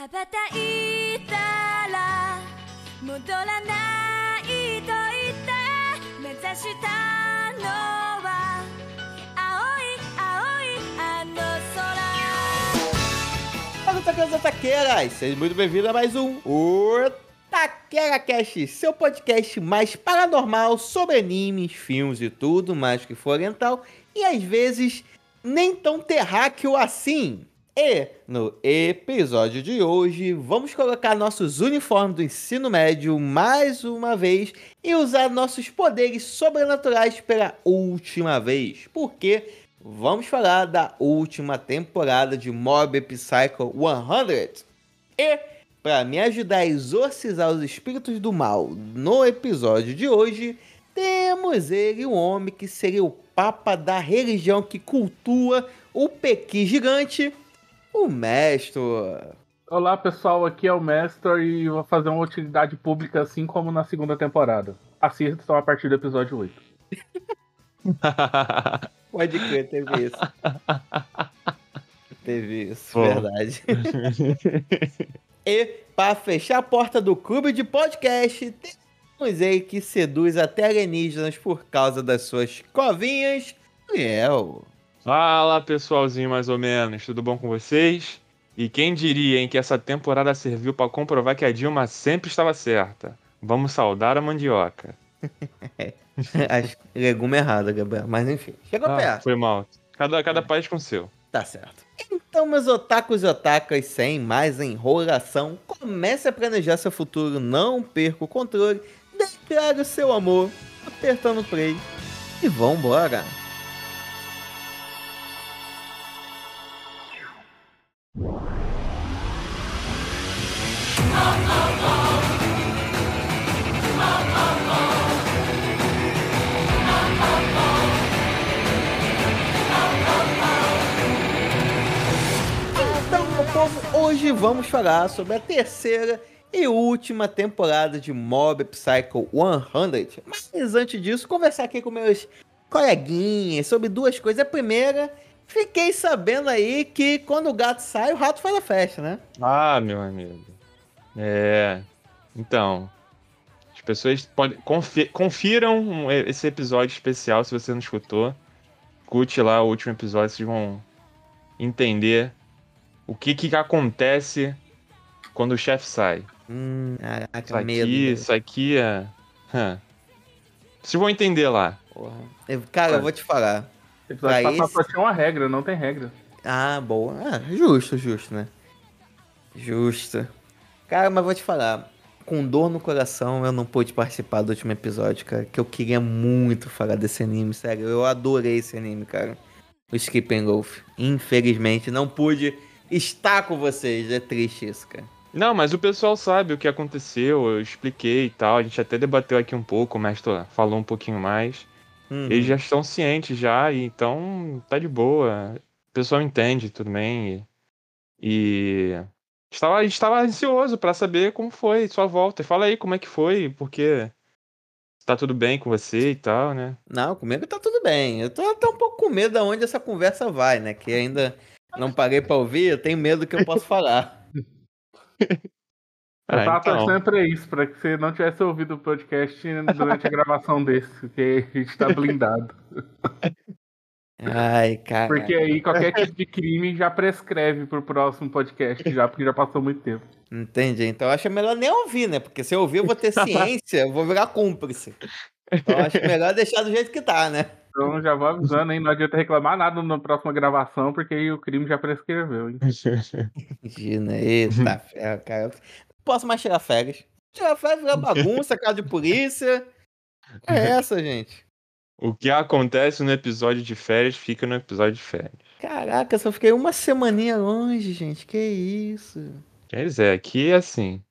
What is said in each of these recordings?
羽ばたいたら戻らないと言って目指したのは青い青いあの空 Fala, taqueiros e taqueiras! Sejam muito bem-vindos a mais um O Taquera Cast, seu podcast mais paranormal sobre animes, filmes e tudo mais que for oriental e às vezes nem tão terráqueo assim. E no episódio de hoje vamos colocar nossos uniformes do ensino médio mais uma vez e usar nossos poderes sobrenaturais pela última vez, porque vamos falar da última temporada de Mob Psycho 100. E para me ajudar a exorcizar os espíritos do mal no episódio de hoje, temos ele, um homem que seria o papa da religião que cultua o Pequi gigante, o mestre. Olá pessoal, aqui é o Mestre e vou fazer uma utilidade pública assim como na segunda temporada. Assistam a partir do episódio 8. Pode crer, teve isso. teve isso, Bom. verdade. e para fechar a porta do clube de podcast, temos ele que seduz até alienígenas por causa das suas covinhas, Liel. Fala pessoalzinho, mais ou menos, tudo bom com vocês? E quem diria, hein, que essa temporada serviu pra comprovar que a Dilma sempre estava certa. Vamos saudar a mandioca. Acho que legume errado, Gabriel, mas enfim. Chegou Ah, perto. foi mal. Cada, cada país com o seu. Tá certo. Então, meus otakus e otakas, sem mais enrolação, comece a planejar seu futuro, não perca o controle, declare o seu amor, apertando o play e vambora. Então, hoje vamos falar sobre a terceira e última temporada de Mob Psycho 100. Mas antes disso, conversar aqui com meus coleguinhas sobre duas coisas. A primeira, fiquei sabendo aí que quando o gato sai, o rato faz a festa, né? Ah, meu amigo. É. Então. As pessoas podem. confi- Confiram esse episódio especial se você não escutou. Curte lá o último episódio, vocês vão entender o que que acontece quando o chefe sai. Hum, Isso caraca, aqui, medo. isso aqui é. Hã. Vocês vão entender lá. Eu- Cara, eu vou te falar. Episódio Pra esse- só tinha uma regra, não tem regra. Ah, boa. Ah, justo, justo, né? Justo. Cara, mas vou te falar. Com dor no coração, eu não pude participar do último episódio, cara. Que eu queria muito falar desse anime, sério. Eu adorei esse anime, cara. O Skip and Golf. Infelizmente, não pude estar com vocês. É triste isso, cara. Não, mas o pessoal sabe o que aconteceu, eu expliquei e tal. A gente até debateu aqui um pouco, o mestre falou um pouquinho mais. Uhum. Eles já estão cientes já, então tá de boa. O pessoal entende tudo bem. E, e estava, a gente estava ansioso pra saber como foi sua volta. Fala aí como é que foi, porque tá tudo bem com você e tal, né? Não, comigo tá tudo bem. Eu tô até um pouco com medo de onde essa conversa vai, né? Que ainda não parei pra ouvir, eu tenho medo do que eu posso falar. Eu Ah, tava então. torcendo pra isso, pra que você não tivesse ouvido o podcast durante a gravação desse, porque a gente tá blindado. Ai, cara. Porque aí qualquer tipo de crime já prescreve pro próximo podcast, já, porque já passou muito tempo. Entendi. Então eu acho melhor nem ouvir, né? Porque se eu ouvir, eu vou ter ciência, eu vou virar cúmplice. Então eu acho melhor deixar do jeito que tá, né? Então já vou avisando aí, não adianta reclamar nada na próxima gravação, porque aí o crime já prescreveu, hein? Imagina, eita ferro, cara. Não posso mais tirar férias. Tirar férias virar bagunça, casa de polícia. É essa, gente. O que acontece no episódio de férias fica no episódio de férias. Caraca, eu só fiquei uma semaninha longe, gente. Que isso? Quer dizer, aqui é assim.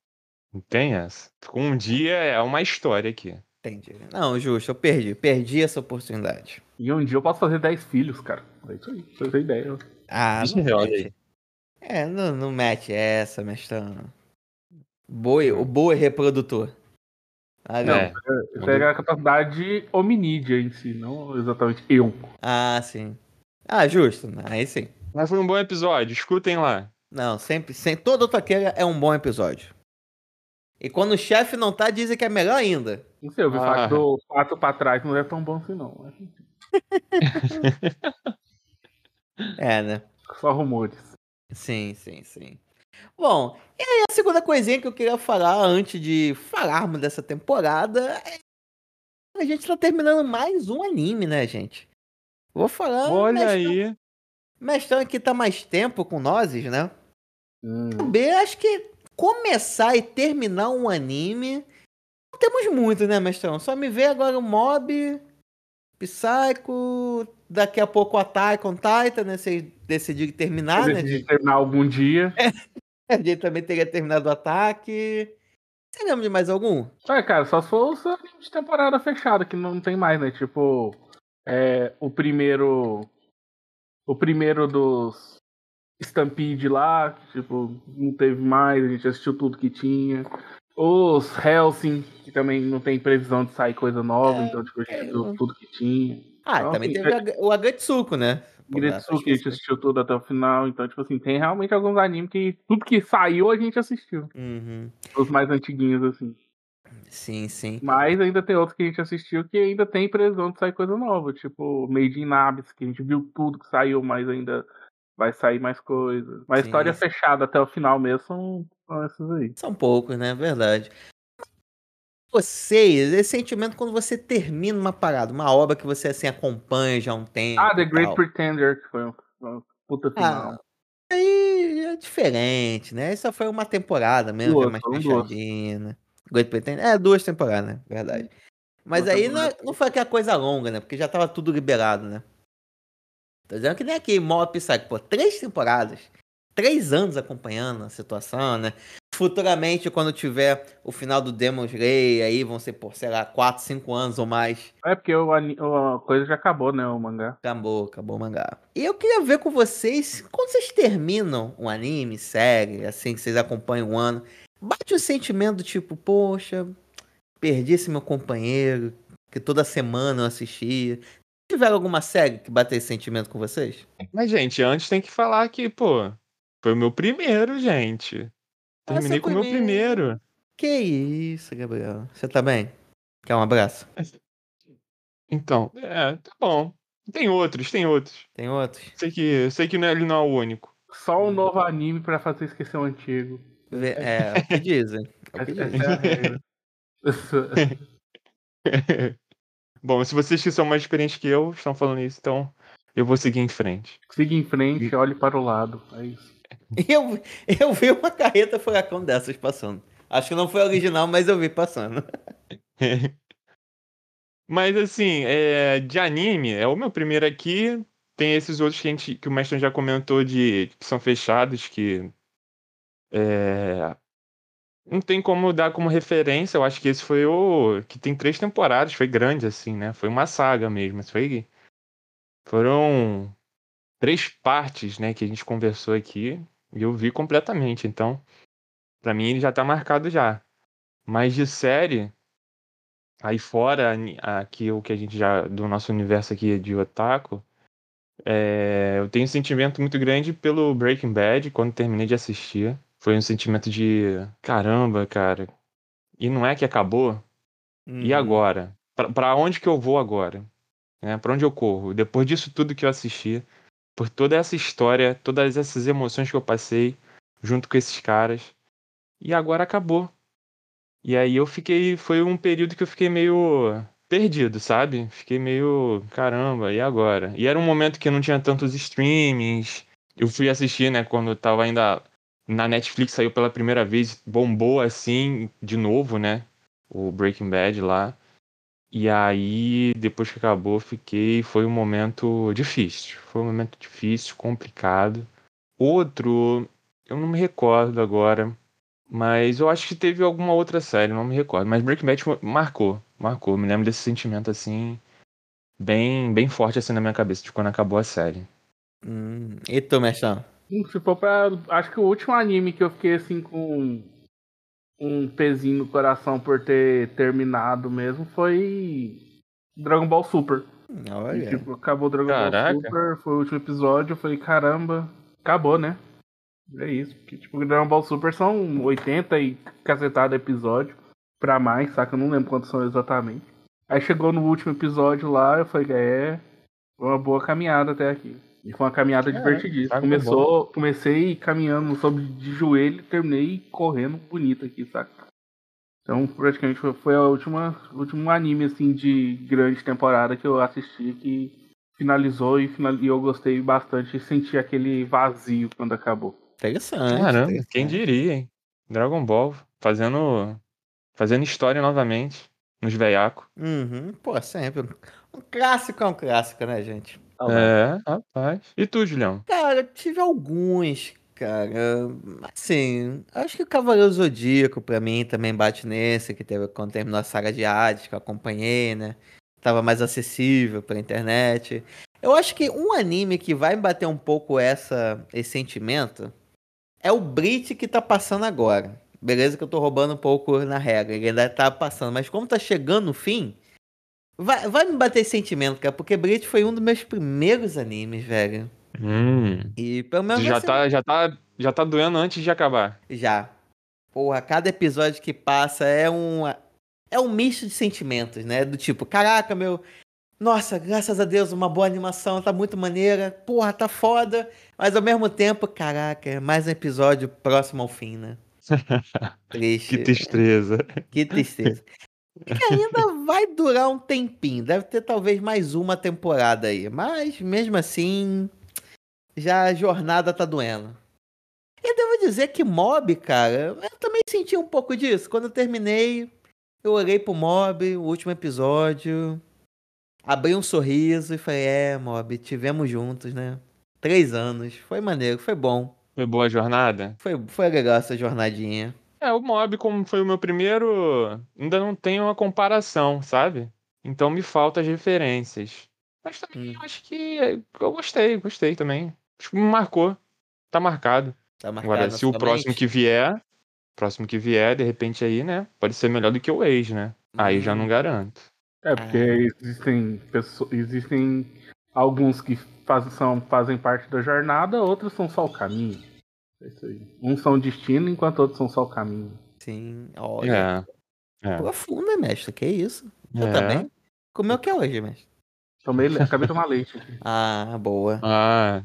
Não tem essa. Um dia é uma história aqui. Entendi. Não, justo, eu perdi. Perdi essa oportunidade. E um dia eu posso fazer 10 filhos, cara. É isso aí, é a ideia. Ah, Isso não é, olha aí. É, não, não mete essa, mestrão. Boi, o boi reprodutor. Ah, não. É. Isso é a capacidade hominídea em si, não exatamente eu. Ah, sim. Ah, justo. Aí sim. Mas foi um bom episódio, escutem lá. Não, sempre, sempre. Todo Taqueira é um bom episódio. E quando o chefe não tá, dizem que é melhor ainda. Não sei, eu vi Ah. falar que o pato pra trás não é tão bom assim, não. É, né? Só rumores. Sim, sim, sim. Bom, e aí a segunda coisinha que eu queria falar antes de falarmos dessa temporada é. A gente tá terminando mais um anime, né, gente? Vou falar. Olha mestrão, aí. Mestrão aqui tá mais tempo com nós, né? Hum. B, acho que começar e terminar um anime. Não temos muito, né, mestrão? Só me vê agora o Mob, Psycho, daqui a pouco o Attack on Titan, né? Vocês decidiram terminar, né? decidi De... terminar algum dia. A gente também teria terminado o ataque. Você lembra de mais algum? É, cara, só se for os de temporada fechada, que não tem mais, né? Tipo, é, o primeiro. O primeiro dos Stampede lá, que, tipo, não teve mais, a gente assistiu tudo que tinha. Os Helsing, que também não tem previsão de sair coisa nova, É, então, tipo, a gente é, eu- tudo que tinha. Ah, Então, também assim, teve o Aga- o Agatsuko, né? Gretsuki, a gente assistiu tudo até o final, então, tipo assim, tem realmente alguns animes que tudo que saiu a gente assistiu. Uhum. Os mais antiguinhos, assim. Sim, sim. Mas ainda tem outros que a gente assistiu que ainda tem previsão de sair coisa nova, tipo Made in Abyss, que a gente viu tudo que saiu, mas ainda vai sair mais coisa. Mas Sim, história sim. fechada até o final mesmo são, são essas aí. São poucos, né? Verdade. Vocês, esse sentimento quando você termina uma parada, uma obra que você assim acompanha já há um tempo. Ah, The Great tal. Pretender, que foi um- uma puta final. Ah, aí é diferente, né? Essa foi uma temporada mesmo, Duas, já mais fechadinha, né? Great Pretender, é, duas temporadas, né? Verdade. Mas aí não, é- não foi aquela coisa longa, né? Porque já tava tudo liberado, né? Tô dizendo que nem aqui, Mob Psycho, pô, três temporadas, três anos acompanhando a situação, né? Futuramente, quando tiver o final do Demon Slayer, aí vão ser por, sei lá, quatro, cinco anos ou mais. É porque o, o- a coisa já acabou, né? O mangá. Acabou, acabou o mangá. E eu queria ver com vocês, quando vocês terminam um anime, série, assim, que vocês acompanham um ano, bate o sentimento do tipo, poxa, perdi esse meu companheiro, que toda semana eu assistia. Tiveram alguma série que bateu esse sentimento com vocês? Mas, gente, antes tem que falar que, pô, foi o meu primeiro, gente. Terminei com o meu primeiro. Que isso, Gabriel. Você tá bem? Quer um abraço? Então, é, tá bom. Tem outros, tem outros. Tem outros? Sei que, sei que não é- ele não é o único. Só um novo anime pra fazer esquecer o antigo. Vê- É, é o que dizem. É o que Essa dizem. é. Bom, se vocês que são mais experientes que eu estão falando isso, então eu vou seguir em frente. Siga em frente, olhe para o lado. É isso. Eu, eu vi uma carreta furacão dessas passando. Acho que não foi original, mas eu vi passando. Mas assim, é, de anime, é o meu primeiro aqui. Tem esses outros que, a gente, que o mestre já comentou de que são fechados, que é, não tem como dar como referência. Eu acho que esse foi o que tem três temporadas, foi grande assim, né? Foi uma saga mesmo. Foi, foram três partes, né, que a gente conversou aqui e eu vi completamente. Então, pra mim ele já tá marcado já. Mas de série, Aí fora aqui o que a gente já do nosso universo aqui de otaku, é, eu tenho um sentimento muito grande pelo Breaking Bad quando terminei de assistir. Foi um sentimento de caramba, cara. E não é que acabou? E Uhum. agora? Pra, pra onde que eu vou agora? Né? Pra onde eu corro? Depois disso tudo que eu assisti, por toda essa história, todas essas emoções que eu passei junto com esses caras. E agora acabou. E aí eu fiquei. Foi um período que eu fiquei meio perdido, sabe? Fiquei meio. Caramba, e agora? E era um momento que não tinha tantos streamings. Eu fui assistir, né, quando tava ainda. Na Netflix saiu pela primeira vez, bombou assim, de novo, né? O Breaking Bad lá. E aí, depois que acabou, fiquei. Foi um momento difícil. Foi um momento difícil, complicado. Outro, eu não me recordo agora. Mas eu acho que teve alguma outra série, não me recordo. Mas Breaking Bad marcou, marcou. Me lembro desse sentimento assim, bem, bem forte assim na minha cabeça de quando acabou a série. Hum. E tu, Mestão? Hum, Se for pra. Acho que o último anime que eu fiquei assim com um pezinho no coração por ter terminado mesmo foi Dragon Ball Super. E, Olha. tipo, acabou Dragon Caraca. Ball Super, foi o último episódio, eu falei, caramba, acabou, né? É isso, porque tipo, Dragon Ball Super são 80 e cacetada episódio pra mais, saca? Eu não lembro quantos são exatamente. Aí chegou no último episódio lá, eu falei, é, foi uma boa caminhada até aqui. E foi uma caminhada É, divertidíssima. tá Começou, comecei caminhando sobre de joelho e terminei correndo bonito aqui, saca? Então, praticamente foi, foi a última, o último anime assim de grande temporada que eu assisti que finalizou e, final, e eu gostei bastante e senti aquele vazio quando acabou. Interessante. Caramba, interessante. quem diria, hein? Dragon Ball fazendo, fazendo história novamente nos veiacos. Uhum, pô, sempre. Um clássico é um clássico, né, gente? É, rapaz. E tu, Julião? Cara, tive alguns, cara. Assim, acho que o Cavaleiro Zodíaco, pra mim, também bate nesse, que teve quando terminou a saga de Hades, que eu acompanhei, né? Tava mais acessível pra internet. Eu acho que um anime que vai bater um pouco essa, esse sentimento é o Brit que tá passando agora. Beleza que eu tô roubando um pouco na regra, ele ainda tá passando, mas como tá chegando no fim, vai, vai me bater sentimento, cara, porque Brit foi um dos meus primeiros animes, velho. Hum. E pelo menos Já tá, já, tá, já tá doendo antes de acabar. já. Porra, cada episódio que passa é um é um misto de sentimentos, né? Do tipo, caraca, meu, nossa, graças a Deus, uma boa animação, tá muito maneira. Porra, tá foda. Mas ao mesmo tempo, caraca, é mais um episódio próximo ao fim, né? Triste. Que tristeza. Que tristeza. E que ainda vai durar um tempinho. Deve ter talvez mais uma temporada aí. Mas mesmo assim, já a jornada tá doendo. E devo dizer que Mob, cara, eu também senti um pouco disso. Quando eu terminei, eu olhei pro Mob, o último episódio, abri um sorriso e falei: É, Mob, tivemos juntos, né? Três anos. Foi maneiro, foi bom. Foi boa a jornada? Foi, foi legal essa jornadinha. É, o Mob, como foi o meu primeiro, ainda não tem uma comparação, sabe? Então me faltam as referências. Mas também Hum. eu acho que eu gostei, gostei também. Acho que me marcou. Tá marcado. Tá marcado Agora, se o próximo mente? que vier, próximo que vier, de repente aí, né? Pode ser melhor do que o ex, né? Aí já Hum. não garanto. É, porque existem pessoas, existem alguns que faz, são, fazem parte da jornada, outros são só o caminho. É isso aí. Uns são o destino, enquanto outros são só o caminho. Sim, olha. É. É. Profunda, mestre. Que isso? Eu É. também. Comeu o que é hoje, mestre? Tomei, acabei de tomar leite aqui, Ah, boa. Ah,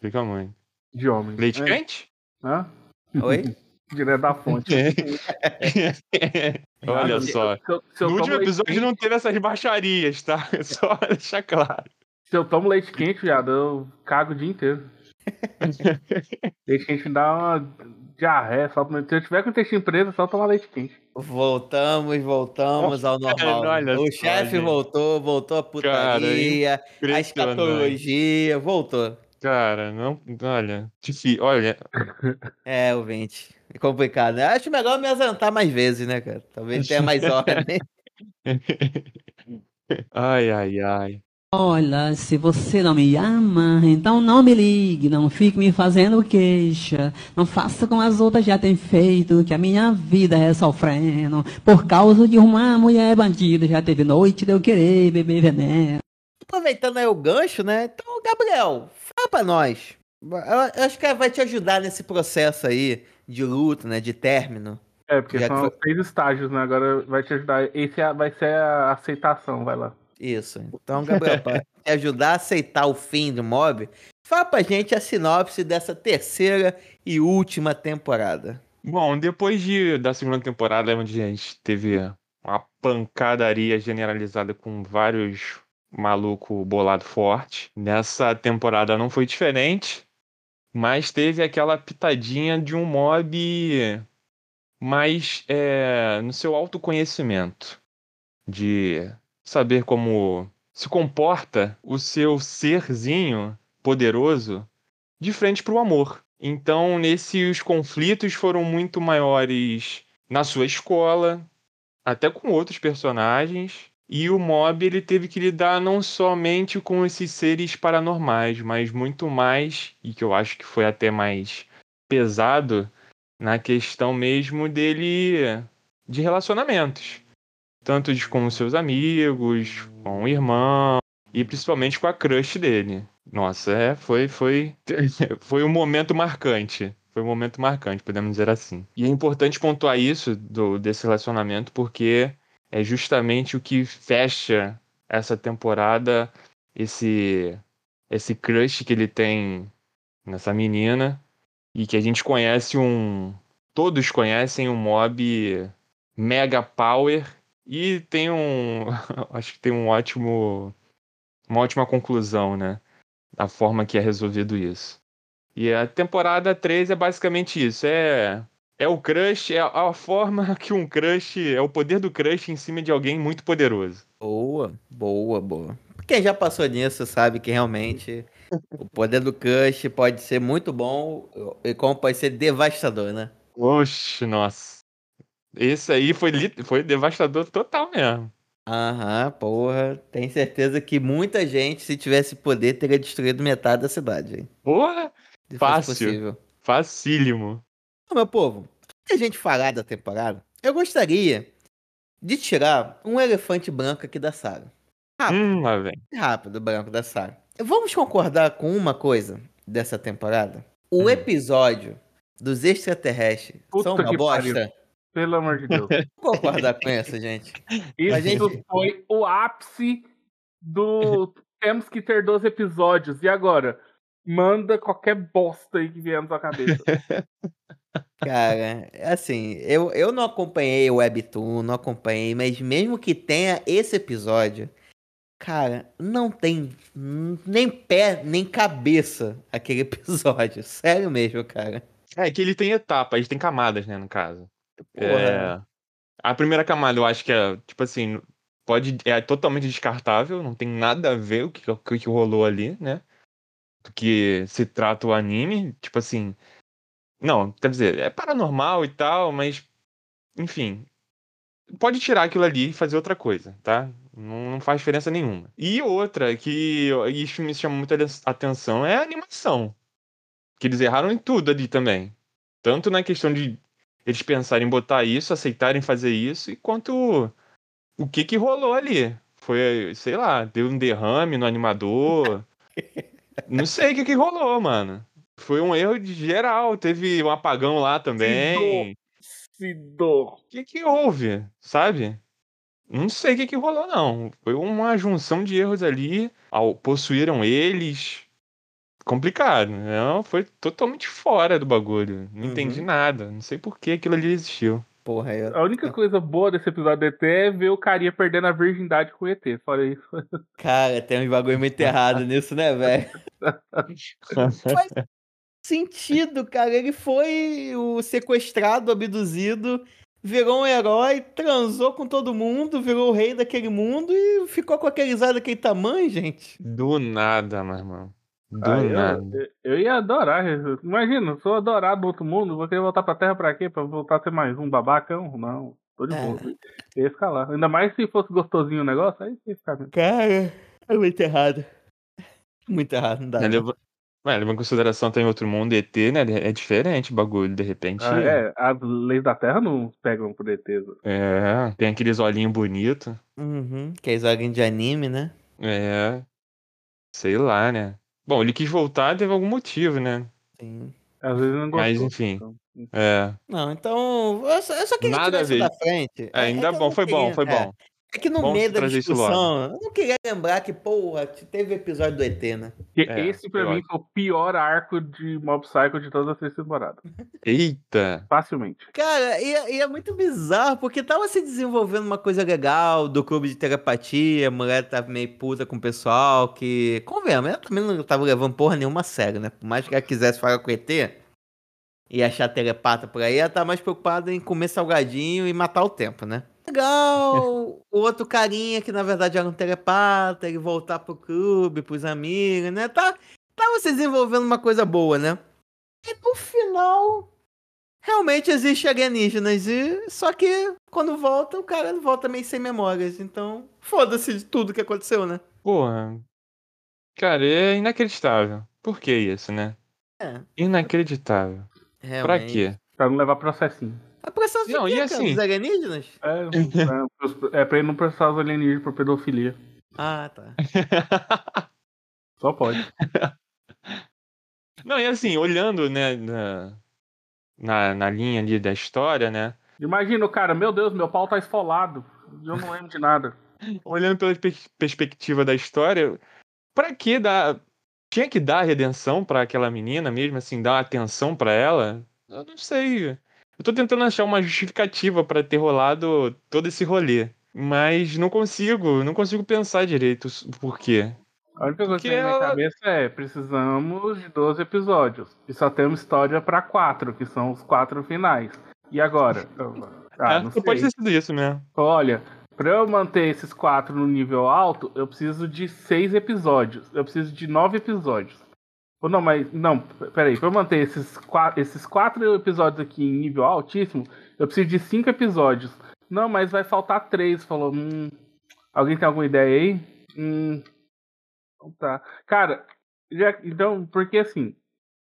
fica muito. de homem. Leite É. quente? Hã? Oi? Direto da fonte. Olha só. Se eu, se eu No último episódio quente- não teve essas baixarias, tá? Só deixar claro. Se eu tomo leite quente, viado, eu cago o dia inteiro. Leite quente me dá uma diarreia. Só... Se eu tiver com o intestino preso, é só tomar leite quente. Voltamos, voltamos ao normal. olha o chefe gente. voltou, voltou a putaria, a Impressionante. escatologia, voltou. Cara, não. Olha. Difícil. Olha. É, ouvinte. É complicado, né? Acho melhor me ausentar mais vezes, né, cara? Talvez tenha mais ordem. Ai, ai, ai. Olha, se você não me ama, então não me ligue, não fique me fazendo queixa. Não faça como as outras já têm feito, que a minha vida é sofrendo. Por causa de uma mulher bandida, já teve noite de eu querer beber veneno. Aproveitando aí o gancho, né? Então, Gabriel, fala pra nós. Eu acho que vai te ajudar nesse processo aí de luto, né? De término. É, porque Já são foi- seis estágios, né? Agora vai te ajudar. Esse é- vai ser a aceitação, vai lá. Isso. Então, Gabriel, para te ajudar a aceitar o fim do mob, fala pra gente a sinopse dessa terceira e última temporada. Bom, depois de, da segunda temporada, onde a gente teve uma pancadaria generalizada com vários maluco bolado forte, nessa temporada não foi diferente, mas teve aquela pitadinha de um mob mais é, no seu autoconhecimento, de saber como se comporta o seu serzinho poderoso de frente para o amor. Então, nesse os conflitos foram muito maiores na sua escola, até com outros personagens. E o Mob ele teve que lidar não somente com esses seres paranormais, mas muito mais, e que eu acho que foi até mais pesado, na questão mesmo dele de relacionamentos. Tanto com seus amigos, com o irmão, e principalmente com a crush dele. Nossa, é, foi, foi, foi um momento marcante. Foi um momento marcante, podemos dizer assim. E é importante pontuar isso do, desse relacionamento, porque é justamente o que fecha essa temporada, esse, esse crush que ele tem nessa menina, e que a gente conhece um. Todos conhecem um mob mega power e tem um. Acho que tem um ótimo. Uma ótima conclusão, né? Da forma que é resolvido isso. E a temporada 3 é basicamente isso. É. É o crush, é a forma que um crush. É o poder do crush em cima de alguém muito poderoso. Boa, boa, boa. Quem já passou nisso sabe que realmente o poder do crush pode ser muito bom e como pode ser devastador, né? Oxe, nossa. Esse aí foi, foi devastador total mesmo. Aham, porra. Tenho certeza que muita gente, se tivesse poder, teria destruído metade da cidade. Hein? Porra! Fácil. Facílimo. Ô, meu povo, a gente falar da temporada, eu gostaria de tirar um elefante branco aqui da sala. Rápido. Hum, lá vem. Rápido, branco da sala. Vamos concordar com uma coisa dessa temporada? O hum. episódio dos extraterrestres Puta são uma bosta? Pariu. Pelo amor de Deus. Vamos concordar com isso, gente. Isso gente... foi o ápice do temos que ter 12 episódios. E agora? Manda qualquer bosta aí que vier na sua cabeça. Cara, assim, eu, eu não acompanhei o Webtoon, não acompanhei, mas mesmo que tenha esse episódio, Cara, não tem nem pé, nem cabeça aquele episódio. Sério mesmo, cara. É que ele tem etapas, tem camadas, né, no caso. É... A primeira camada eu acho que é, tipo assim, pode é totalmente descartável, não tem nada a ver o que, o que rolou ali, né? Do que se trata o anime, tipo assim. Não, quer dizer, é paranormal e tal, mas enfim, pode tirar aquilo ali e fazer outra coisa, tá? Não, não faz diferença nenhuma. E outra que isso me chama muita atenção é a animação. Que eles erraram em tudo ali também. Tanto na questão de eles pensarem em botar isso, aceitarem fazer isso, e quanto o que que rolou ali. Foi, sei lá, deu um derrame no animador. não sei o que que rolou, mano. Foi um erro de geral. Teve um apagão lá também. O que que houve, sabe? Não sei o que, que rolou, não. Foi uma junção de erros ali. Ao, possuíram eles. Complicado. Não, foi totalmente fora do bagulho. Não uhum. entendi nada. Não sei por que aquilo ali existiu. Porra, eu... A única coisa boa desse episódio do ET é ver o carinha perdendo a virgindade com o ET. Fora isso. Cara, tem um bagulho muito errado nisso, né, velho? Faz sentido, cara. Ele foi o sequestrado, abduzido virou um herói, transou com todo mundo, virou o rei daquele mundo e ficou com aquele zóio daquele tamanho, gente. Do nada, meu irmão. Do ah, nada. Eu, eu, ia adorar. Imagina, sou adorado do outro mundo, vou querer voltar pra Terra pra quê? Pra voltar a ser mais um babacão? Não, tô de é. boa. ia ficar lá. Ainda mais se fosse gostosinho o negócio, aí ia ficar mesmo. Cara, é muito errado. Muito errado, não dá. Ué, levando em consideração tem outro mundo ET, né? É diferente o bagulho, de repente. Ah, é, as leis da Terra não pegam por ET. É, tem aqueles olhinhos bonitos. Uhum, aqueles olhinhos de anime, né? É. Sei lá, né? Bom, ele quis voltar teve algum motivo, né? Sim. Às vezes não gostou. Mas enfim. Então. É. Não, então. Eu só, eu só queria Nada a ver. da frente. É, ainda é bom, foi queria, bom, foi é. bom. É que no Vamos meio da discussão, eu não queria lembrar que, porra, teve episódio do ET, né? É, esse pra mim foi o pior arco de Mob Psycho de todas as três temporadas. Eita! Facilmente. Cara, e, é, e, é muito bizarro, porque tava se desenvolvendo uma coisa legal do clube de telepatia, a mulher tava meio puta com o pessoal, que, convenhamos, ela também não tava levando porra nenhuma a sério, né? Por mais que ela quisesse falar com o ET e achar telepata por aí, ela tá mais preocupada em comer salgadinho e matar o tempo, né? Legal. o outro carinha que na verdade era um telepata, ele voltar pro clube, pros amigos, né? Tá, tava se desenvolvendo uma coisa boa, né? E no final, realmente existe alienígenas. E, só que quando volta, o cara volta meio sem memórias. Então, foda-se de tudo que aconteceu, né? Porra. Cara, é inacreditável. Por que isso, né? É. Inacreditável. Realmente. Pra quê? Pra não levar processinho. A processo não, de quê, e assim... Os alienígenas? É, é, é pra ele não processar os alienígenas por pedofilia. Ah, tá. Só pode. Não, e assim, olhando, né, na, na, na linha ali da história, né? Imagina o cara, meu Deus, meu pau tá esfolado. Eu não lembro de nada. Olhando pela per- perspectiva da história, pra que dar. Tinha que dar redenção pra aquela menina mesmo, assim, dar atenção pra ela? Eu não sei. Eu tô tentando achar uma justificativa pra ter rolado todo esse rolê. Mas não consigo, não consigo pensar direito o porquê. A única coisa que tem na ela- cabeça é: precisamos de 12 episódios. E só temos história pra quatro, que são os quatro finais. E agora? Ah, É, não só pode ter sido isso mesmo. Olha, pra eu manter esses quatro no nível alto, eu preciso de seis episódios. Eu preciso de nove episódios. Não, mas. Não, peraí. Pra eu manter esses quatro, esses quatro episódios aqui em nível altíssimo, eu preciso de cinco episódios. Não, mas vai faltar três. Falou, hum. Alguém tem alguma ideia aí? Hum. Então tá. Cara, já, então, porque assim,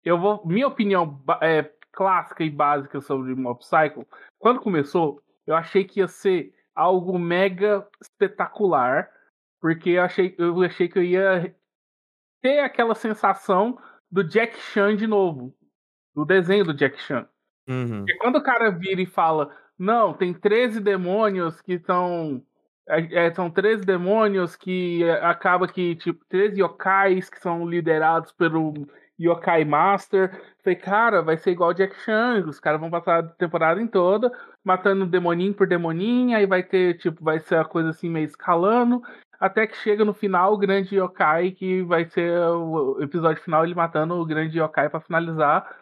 eu vou. Minha opinião é, clássica e básica sobre Mob Psycho, quando começou, eu achei que ia ser algo mega espetacular. Porque eu achei, eu achei que eu ia ter aquela sensação do Jack Chan de novo. Do desenho do Jack Chan. Uhum. Porque quando o cara vira e fala, não, tem 13 demônios que estão. É, são 13 demônios que é, acaba que, tipo, 13 yokais que são liderados pelo Yokai Master. Falei, cara, vai ser igual Jack Chan. Os caras vão passar a temporada em toda, matando demoninho por demoninho, aí vai ter, tipo, vai ser a coisa assim meio escalando. Até que chega no final o grande yokai, que vai ser o episódio final, ele matando o grande yokai pra finalizar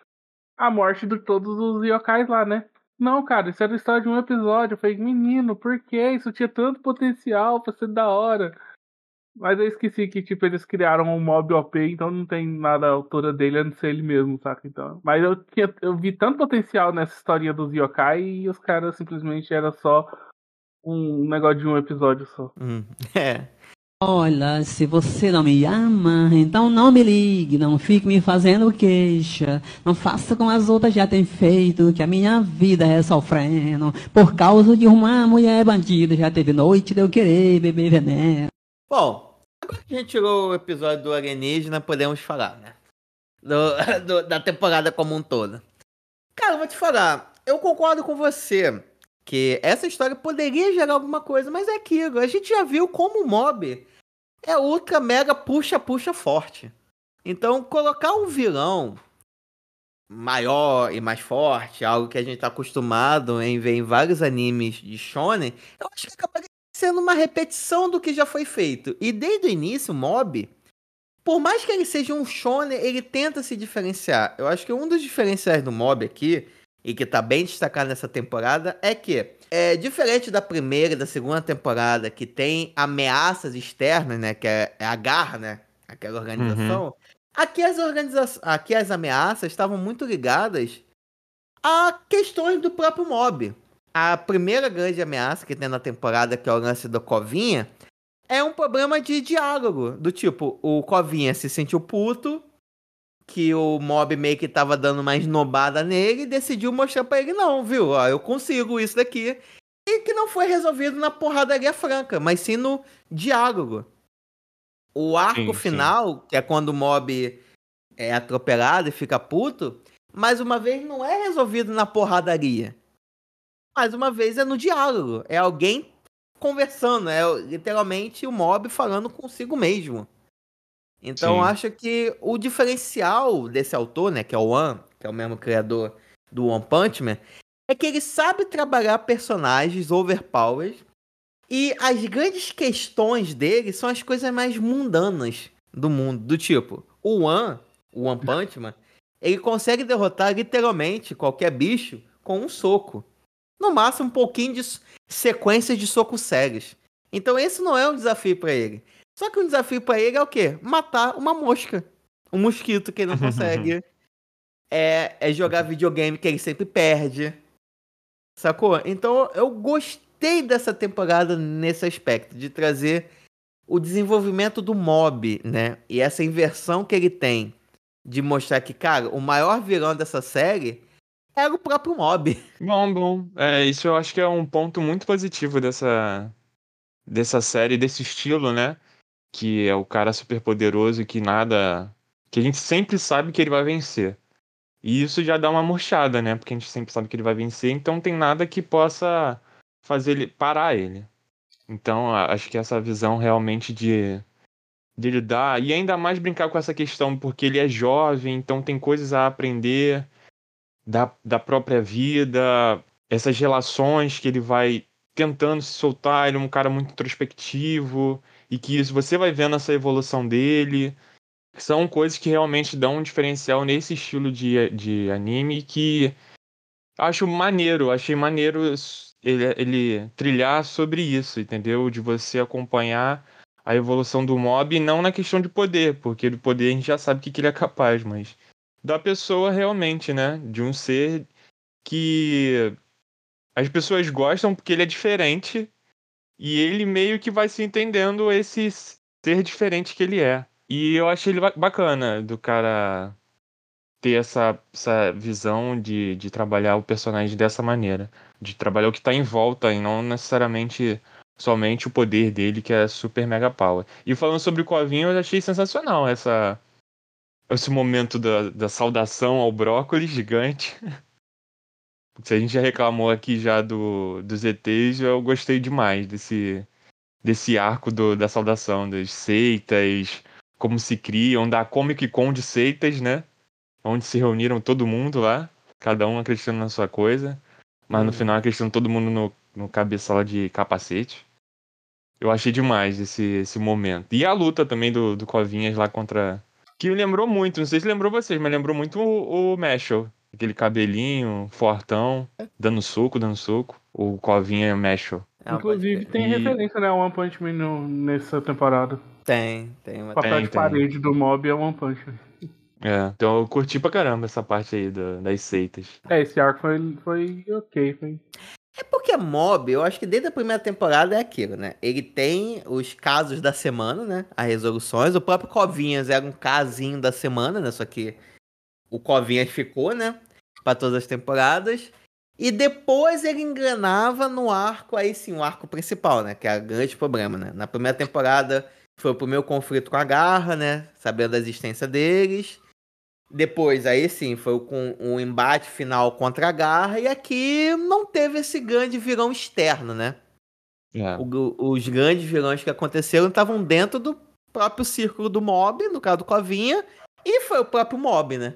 a morte de todos os yokais lá, né? Não, cara, isso era a história de um episódio. Eu falei, menino, por que? Isso tinha tanto potencial pra ser da hora. Mas eu esqueci que, tipo, eles criaram um mob OP, então não tem nada à altura dele, a não ser ele mesmo, saca? Então, mas eu, tinha, eu vi tanto potencial nessa historinha dos yokai e os caras simplesmente era só um negócio de um episódio só. Uhum. É. Olha, se você não me ama, então não me ligue, não fique me fazendo queixa. Não faça como as outras já têm feito, que a minha vida é sofrendo. Por causa de uma mulher bandida, já teve noite de eu querer beber veneno. Bom, agora que a gente tirou o episódio do alienígena, podemos falar, né? Do- do- da temporada como um todo. Cara, eu vou te falar, eu concordo com você que essa história poderia gerar alguma coisa, mas é aquilo. A gente já viu como o mob é ultra mega puxa puxa forte. Então, colocar um vilão maior e mais forte, algo que a gente tá acostumado em ver em vários animes de shonen, eu acho que acaba sendo uma repetição do que já foi feito. E desde o início, o Mob, por mais que ele seja um shonen, ele tenta se diferenciar. Eu acho que um dos diferenciais do Mob aqui, e que tá bem destacado nessa temporada, é que, é diferente da primeira e da segunda temporada, que tem ameaças externas, né, que é, é a Garra, né, aquela organização, aqui, as organiza aqui as ameaças estavam muito ligadas a questões do próprio Mob a primeira grande ameaça que tem na temporada, que é o lance do Covinha, é um problema de diálogo. Do tipo, o Covinha se sentiu puto, que o mob meio que tava dando uma esnobada nele e decidiu mostrar pra ele, não, viu? Ó, eu consigo isso daqui. E que não foi resolvido na porradaria franca, mas sim no diálogo. O arco Sim, sim. final, que é quando o mob é atropelado e fica puto, mais uma vez não é resolvido na porradaria mais uma vez é no diálogo. É alguém conversando, é literalmente o mob falando consigo mesmo. Então acho que o diferencial desse autor, né, que é o One, que é o mesmo criador do One Punch Man, é que ele sabe trabalhar personagens overpowered e as grandes questões dele são as coisas mais mundanas do mundo, do tipo, o One, o One Punch Man, ele consegue derrotar literalmente qualquer bicho com um soco. No máximo um pouquinho de sequências de socos sérios. Então esse não é um desafio pra ele. Só que um desafio pra ele é o quê? Matar uma mosca. Um mosquito que ele não consegue. é, é jogar videogame que ele sempre perde. Sacou? Então eu gostei dessa temporada nesse aspecto, de trazer o desenvolvimento do mob, né? E essa inversão que ele tem de mostrar que, cara, o maior vilão dessa série era o próprio mob. Bom, bom. É, isso eu acho que é um ponto muito positivo dessa, dessa série, desse estilo, né? Que é o cara super poderoso e que nada. Que a gente sempre sabe que ele vai vencer. E isso já dá uma murchada, né? Porque a gente sempre sabe que ele vai vencer, então tem nada que possa fazer ele parar ele. Então, acho que essa visão realmente de, de dar, e ainda mais brincar com essa questão, porque ele é jovem, então tem coisas a aprender da, da própria vida, essas relações que ele vai tentando se soltar, ele é um cara muito introspectivo, e que você vai vendo essa evolução dele. São coisas que realmente dão um diferencial nesse estilo de, de anime que acho maneiro, achei maneiro ele, ele trilhar sobre isso, entendeu? De você acompanhar a evolução do mob, não na questão de poder, porque do poder a gente já sabe o que, que ele é capaz, mas da pessoa realmente, né? De um ser que as pessoas gostam porque ele é diferente e ele meio que vai se entendendo esse ser diferente que ele é. E eu achei ele ba- bacana do cara ter essa, essa visão de, de trabalhar o personagem dessa maneira. De trabalhar o que tá em volta e não necessariamente somente o poder dele, que é super mega power. E falando sobre o Covinho, eu achei sensacional essa, esse momento da, da saudação ao brócolis gigante. Se a gente já reclamou aqui já do, dos ETs, eu gostei demais desse, desse arco do, da saudação, das seitas, como se criam, da Comic Con de seitas, né? Onde se reuniram todo mundo lá, cada um acreditando na sua coisa, mas no Uhum. final acreditando todo mundo no, no cabeçola de capacete. Eu achei demais esse, esse momento. E a luta também do, do Covinhas lá contra. Que me lembrou muito, não sei se lembrou vocês, mas lembrou muito o, o Mashal. Aquele cabelinho, fortão, dando soco, dando soco. O Covinha é Mashal. Ah, Inclusive tem E- referência, né, a One Punch Man no- nessa temporada. Tem, tem uma. O papel Tem, de tem. parede do mob é One Punch Man. É, então eu curti pra caramba essa parte aí da- das seitas. É, esse arco foi, foi ok. Foi... É porque Mob, eu acho que desde a primeira temporada é aquilo, né? Ele tem os casos da semana, né? As resoluções. O próprio Covinhas era um casinho da semana, né? Só que o Covinhas ficou, né? Pra todas as temporadas. E depois ele engrenava no arco, aí sim, o arco principal, né? Que é o grande problema, né? Na primeira temporada foi o primeiro conflito com a Garra, né? Sabendo da existência deles. Depois, aí sim, foi com um embate final contra a Garra. E aqui não teve esse grande vilão externo, né? É. O- os grandes vilões que aconteceram estavam dentro do próprio círculo do mob, no caso do Covinha. E foi o próprio mob, né?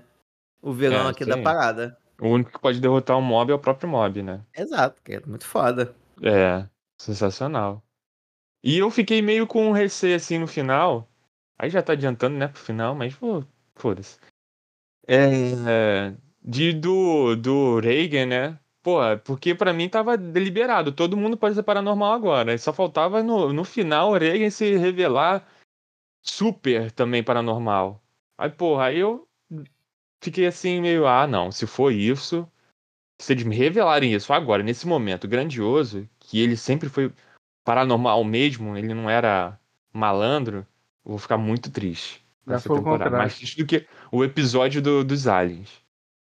O vilão É, aqui sim. da parada. O único que pode derrotar o mob é o próprio mob, né? Exato, que é muito foda. É, sensacional. E eu fiquei meio com um receio assim no final. Aí já tá adiantando, né, pro final, mas pô, foda-se. É, de do, do Reagan, né? Pô, porque pra mim tava deliberado, todo mundo pode ser paranormal agora. Só faltava no, no final o Reagan se revelar super também paranormal. Aí, porra, aí eu fiquei assim meio, ah, não, se for isso, se eles me revelarem isso agora, nesse momento grandioso, que ele sempre foi paranormal mesmo, ele não era malandro, eu vou ficar muito triste Já foi temporada. Mais triste do que o episódio do- dos aliens.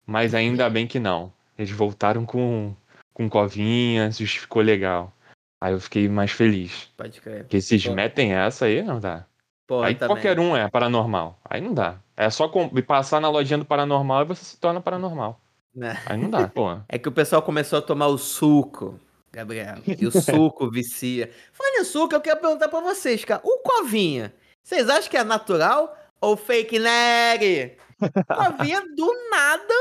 Mas ainda bem que não. Eles voltaram com, com covinhas, isso ficou legal. Aí eu fiquei mais feliz. Pode crer. Porque se eles metem essa aí, não dá. Pô, aí também. qualquer um é paranormal. Aí não dá. É só passar na lojinha do paranormal e você se torna paranormal. Né? Aí não dá, pô. É que o pessoal começou a tomar o suco, Gabriel. E o suco vicia. Falando em suco, eu quero perguntar pra vocês, cara. O Covinha, vocês acham que é natural ou fake nerd? Covinha, do nada,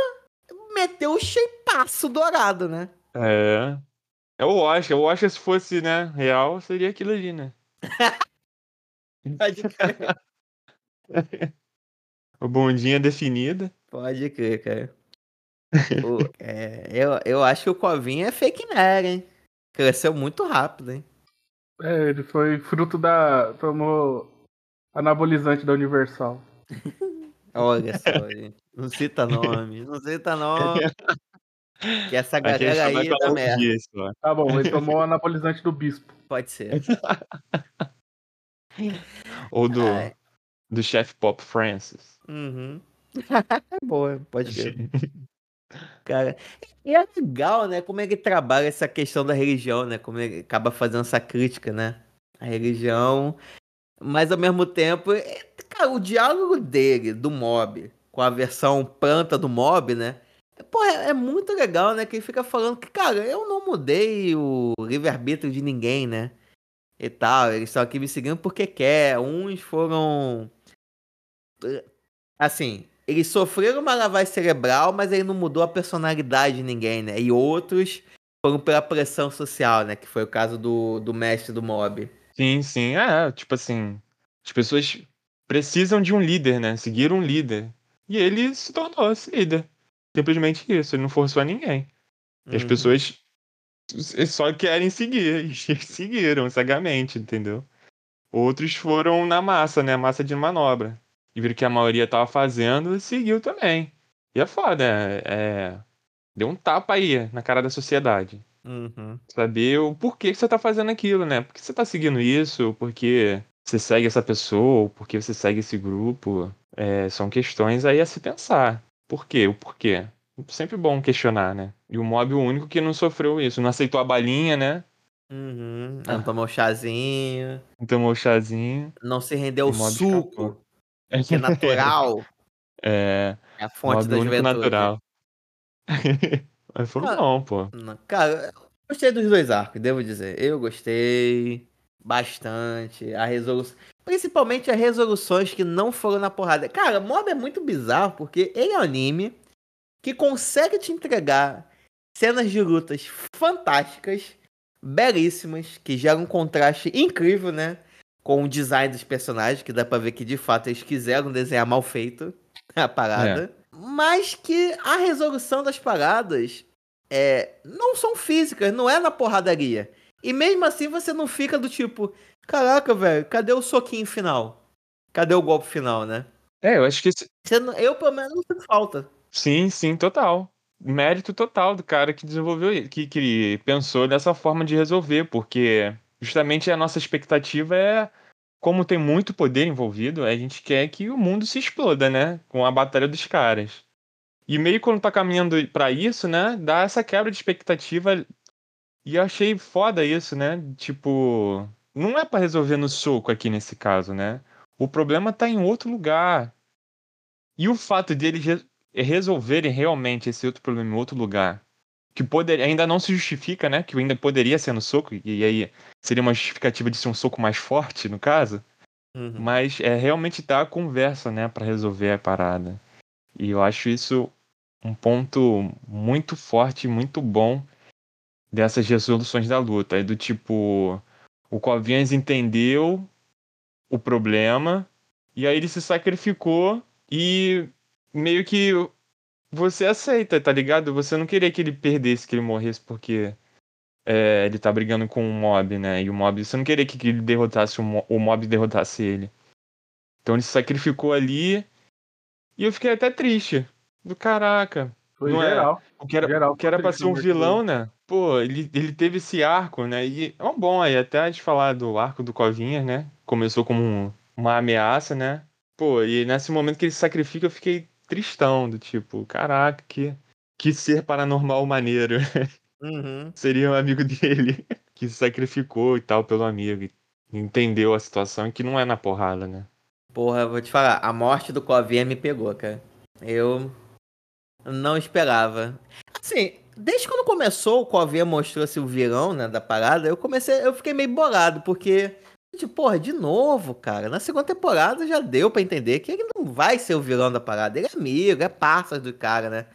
meteu o shapeaço dourado, né? É. Eu acho, eu acho que se fosse, né, real, seria aquilo ali, né? Pode crer. O bundinha definida. Pode crer, cara. O- é, eu, eu acho que o Covinha é fake nerd, hein? Cresceu muito rápido, hein? É, ele foi fruto da. Tomou anabolizante da Universal. Olha só, gente. Não cita nome, não cita nome. Que essa galera aí falar um merda. dia só. Tá bom, ele tomou o anabolizante do bispo. Pode ser. Ou do, do chefe Pop Francis. Uhum. Boa, pode crer. Cara, e é legal, né? Como ele trabalha essa questão da religião, né? Como ele acaba fazendo essa crítica, né? A religião. Mas ao mesmo tempo, é- cara, o diálogo dele, do mob, com a versão planta do mob, né? Pô, é, é muito legal, né? Que ele fica falando que, cara, eu não mudei o livre-arbítrio de ninguém, né? E tal, eles estão aqui me seguindo porque quer. Uns foram. Assim, eles sofreram uma lavagem cerebral, mas ele não mudou a personalidade de ninguém, né? E outros foram pela pressão social, né? Que foi o caso do, do mestre do mob. Sim, sim. É, tipo assim, as pessoas precisam de um líder, né? Seguir um líder. E ele se tornou esse líder. Simplesmente isso, ele não forçou a ninguém. E as Uhum. pessoas só querem seguir, e seguiram cegamente, entendeu? Outros foram na massa, né? Massa de manobra. E viram que a maioria tava fazendo e seguiu também. E é foda, é... é- Deu um tapa aí na cara da sociedade. Uhum. Saber o porquê que você tá fazendo aquilo, né? Por que você tá seguindo isso? Por que você segue essa pessoa? Ou por que você segue esse grupo? É, são questões aí a se pensar. Por quê? O porquê? Sempre bom questionar, né? E o Mob o único que não sofreu isso. Não aceitou a balinha, né? Uhum. Não tomou chazinho. Não tomou chazinho. Não se rendeu ao suco, escapou. que é natural. É, É a fonte da juventude. natural. Mas foi Ah. bom, pô. Não, Cara, eu gostei dos dois arcos, devo dizer. Eu gostei bastante. A resolução. Principalmente as resoluções que não foram na porrada. Cara, Mob é muito bizarro porque ele é um anime que consegue te entregar cenas de lutas fantásticas, belíssimas, que geram um contraste incrível, né? Com o design dos personagens, que dá pra ver que de fato eles quiseram desenhar mal feito a parada. Mas que a resolução das paradas é, não são físicas, não é na porradaria. E mesmo assim você não fica do tipo, caraca, velho, cadê o soquinho final? Cadê o golpe final, né? É, eu acho que Você não- eu, pelo menos, não sinto falta. Sim, sim, total. Mérito total do cara que desenvolveu, que, que pensou dessa forma de resolver, porque justamente a nossa expectativa é, como tem muito poder envolvido, a gente quer que o mundo se exploda, né? Com a batalha dos caras. E meio quando tá caminhando pra isso, né? Dá essa quebra de expectativa. E eu achei foda isso, né? Tipo, não é pra resolver no soco aqui nesse caso, né? O problema tá em outro lugar. E o fato deles re- resolverem realmente esse outro problema em outro lugar, que poder, ainda não se justifica, né? Que ainda poderia ser no soco, e aí seria uma justificativa de ser um soco mais forte, no caso. Uhum. Mas é realmente dar a conversa, né, Pra resolver a parada. E eu acho isso um ponto muito forte, muito bom dessas resoluções da luta. É do tipo, o Covinhas entendeu o problema e aí ele se sacrificou e meio que você aceita, tá ligado? Você não queria que ele perdesse, que ele morresse porque é, ele tá brigando com um mob, né? E o mob, você não queria que ele derrotasse o, mo- o mob derrotasse ele. Então ele se sacrificou ali e eu fiquei até triste. Do caraca. Foi Não é? geral. O que era, Geral, o que era pra ser um vilão, né? Pô, ele, ele teve esse arco, né? E é um bom aí, até a gente falar do arco do Covinhas, né? Começou como um- uma ameaça, né? Pô, e nesse momento que ele se sacrifica, eu fiquei tristão, do tipo, caraca, que, que ser paranormal maneiro. Uhum. Seria um amigo dele que se sacrificou e tal pelo amigo. e Entendeu a situação e que não é na porrada, né? Porra, vou te falar, a morte do Covinha me pegou, cara. Eu não esperava. Assim, desde quando começou, o Covinha mostrou-se o vilão, né, da parada, eu comecei, eu fiquei meio bolado, porque, tipo, porra, de novo, cara, na segunda temporada já deu pra entender que ele não vai ser o vilão da parada, ele é amigo, é parça do cara, né?